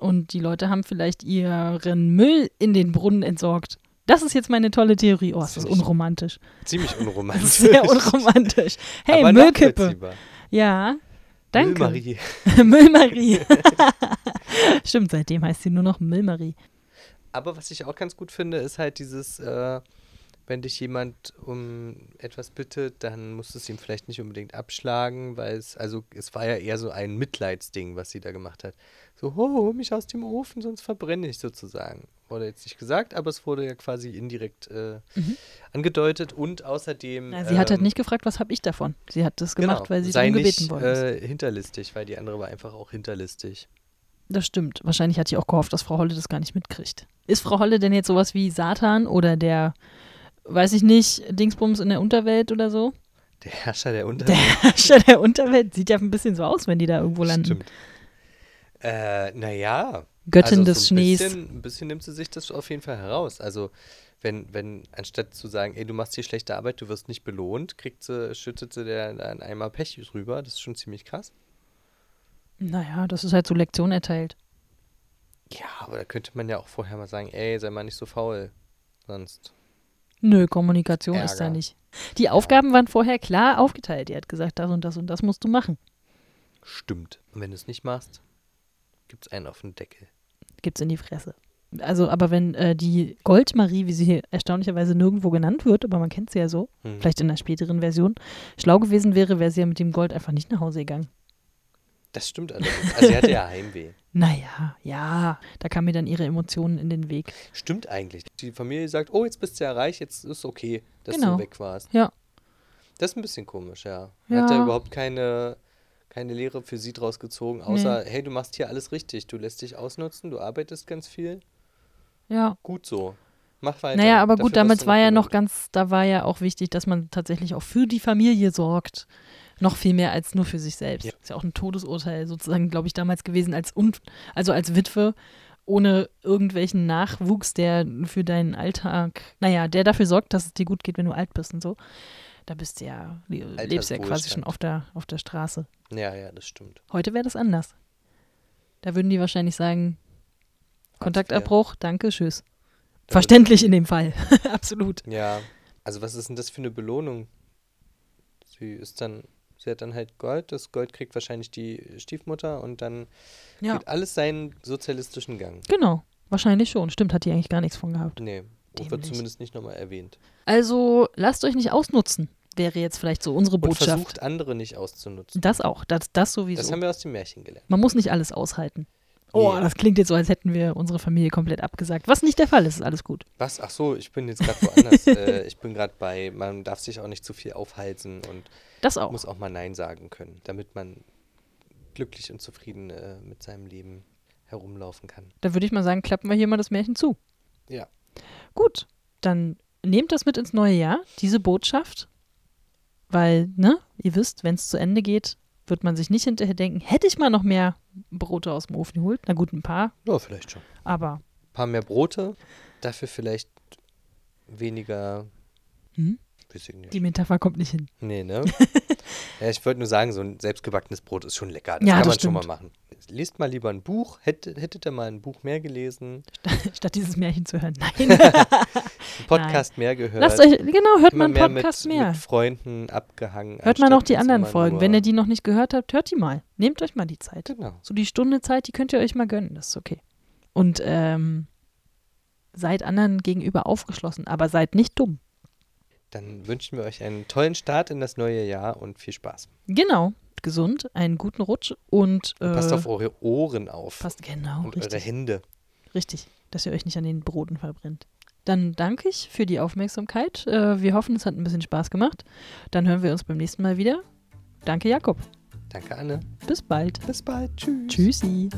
Und die Leute haben vielleicht ihren Müll in den Brunnen entsorgt. Das ist jetzt meine tolle Theorie. Oh, ist das ich- unromantisch. Ziemlich *laughs* unromantisch. ist sehr unromantisch. Hey, Aber Müllkippe. Ja, danke. Müllmarie. *laughs* Müllmarie. *laughs* Stimmt, seitdem heißt sie nur noch Müllmarie. Aber was ich auch ganz gut finde, ist halt dieses, äh, wenn dich jemand um etwas bittet, dann musst du es ihm vielleicht nicht unbedingt abschlagen, weil es, also es war ja eher so ein Mitleidsding, was sie da gemacht hat. So, oh, hol mich aus dem Ofen, sonst verbrenne ich sozusagen. Wurde jetzt nicht gesagt, aber es wurde ja quasi indirekt äh, angedeutet und außerdem. Na, sie hat halt ähm, nicht gefragt, was habe ich davon. Sie hat das gemacht, genau, weil sie sei darum gebeten nicht, worden ist. äh, hinterlistig, weil die andere war einfach auch hinterlistig. Das stimmt. Wahrscheinlich hat sie auch gehofft, dass Frau Holle das gar nicht mitkriegt. Ist Frau Holle denn jetzt sowas wie Satan oder der, weiß ich nicht, Dingsbums in der Unterwelt oder so? Der Herrscher der Unter Der Herrscher der Unterwelt sieht ja ein bisschen so aus, wenn die da irgendwo landen. Stimmt. Äh, naja. Göttin also des so ein Schnees. Bisschen, ein bisschen nimmt sie sich das auf jeden Fall heraus. Also, wenn, wenn, anstatt zu sagen, ey, du machst hier schlechte Arbeit, du wirst nicht belohnt, kriegt sie, schüttet sie der da einen Eimer Pech rüber. Das ist schon ziemlich krass. Naja, das ist halt so Lektion erteilt. Ja, aber da könnte man ja auch vorher mal sagen, ey, sei mal nicht so faul. Sonst. Nö, Kommunikation ist da Ärger. nicht. Die Aufgaben waren vorher klar aufgeteilt. Die hat gesagt, das und das und das musst du machen. Stimmt. Und wenn du es nicht machst, gibt's einen auf den Deckel. gibt's in die Fresse. Also, aber wenn äh, die Goldmarie, wie sie hier erstaunlicherweise nirgendwo genannt wird, aber man kennt sie ja so, Hm. vielleicht in einer späteren Version, schlau gewesen wäre, wäre sie ja mit dem Gold einfach nicht nach Hause gegangen. Das stimmt allerdings. Also, sie hatte ja *laughs* Heimweh. Naja, ja, da kamen mir dann ihre Emotionen in den Weg. Stimmt eigentlich. Die Familie sagt, oh, jetzt bist du ja reich, jetzt ist okay, dass Genau. du weg warst. Ja, Das ist ein bisschen komisch, ja. Ja. Hat er überhaupt keine, keine Lehre für sie draus gezogen, außer, hey, du machst hier alles richtig, du lässt dich ausnutzen, du arbeitest ganz viel. ja. Gut so. Mach weiter. Naja, aber Dafür gut, damals war ja noch ganz, da war ja auch wichtig, dass man tatsächlich auch für die Familie sorgt. Noch viel mehr als nur für sich selbst. Ja. Ist ja auch ein Todesurteil sozusagen, glaube ich, damals gewesen, als Un also als Witwe, ohne irgendwelchen Nachwuchs, der für deinen Alltag, naja, der dafür sorgt, dass es dir gut geht, wenn du alt bist und so. Da bist du ja, le- lebst ja quasi schon auf der, auf der Straße. Ja, ja, das stimmt. Heute wäre das anders. Da würden die wahrscheinlich sagen, Kontaktabbruch, danke, tschüss. Da Verständlich in dem Fall. *laughs* Absolut. Ja, also was ist denn das für eine Belohnung? Sie ist dann, sie hat dann halt Gold, das Gold kriegt wahrscheinlich die Stiefmutter und dann Ja. geht alles seinen sozialistischen Gang. Genau, wahrscheinlich schon. Stimmt, hat die eigentlich gar nichts von gehabt. Nee, und wird Dämlich. zumindest nicht nochmal erwähnt. Also lasst euch nicht ausnutzen, wäre jetzt vielleicht so unsere Und Botschaft. versucht andere nicht auszunutzen. Das auch, das, das sowieso. Das haben wir aus dem Märchen gelernt. Man muss nicht alles aushalten. Oh, das klingt jetzt so, als hätten wir unsere Familie komplett abgesagt. Was nicht der Fall ist, ist alles gut. Was? Ach so, ich bin jetzt gerade woanders. *laughs* äh, ich bin gerade bei, man darf sich auch nicht zu viel aufhalten und Das auch. muss auch mal Nein sagen können, damit man glücklich und zufrieden äh, mit seinem Leben herumlaufen kann. Da würde ich mal sagen, klappen wir hier mal das Märchen zu. Ja. Gut, dann nehmt das mit ins neue Jahr, diese Botschaft. Weil, ne, ihr wisst, wenn es zu Ende geht, wird man sich nicht hinterher denken, hätte ich mal noch mehr Brote aus dem Ofen geholt. Na gut, ein paar, Ja, vielleicht schon. aber Ein paar mehr Brote, dafür vielleicht weniger. Hm? Die Metapher kommt nicht hin. Nee, ne? *laughs* Ja, ich wollte nur sagen, so ein selbstgebackenes Brot ist schon lecker. Das Ja, kann das man schon mal stimmt. machen. Lest mal lieber ein Buch. Hättet, hättet ihr mal ein Buch mehr gelesen, Statt *laughs* dieses Märchen zu hören. Nein. *laughs* einen Podcast mehr gehört. Lasst euch, genau, hört mal einen Podcast mit, mehr. mit Freunden abgehangen. Hört mal noch die anderen Folgen. Wenn ihr die noch nicht gehört habt, hört die mal. Nehmt euch mal die Zeit. Genau. So die Stunde Zeit, die könnt ihr euch mal gönnen. Das ist okay. Und ähm, seid anderen gegenüber aufgeschlossen, aber seid nicht dumm. Dann wünschen wir euch einen tollen Start in das neue Jahr und viel Spaß. Genau. Gesund, einen guten Rutsch und äh, Und passt auf eure Ohren auf. passt genau und eure richtig, Hände. richtig, dass ihr euch nicht an den Broten verbrennt. Dann danke ich für die Aufmerksamkeit. Äh, wir hoffen, es hat ein bisschen Spaß gemacht. Dann hören wir uns beim nächsten Mal wieder. Danke, Jakob. Danke, Anne. Bis bald. Bis bald. Tschüss. Tschüssi.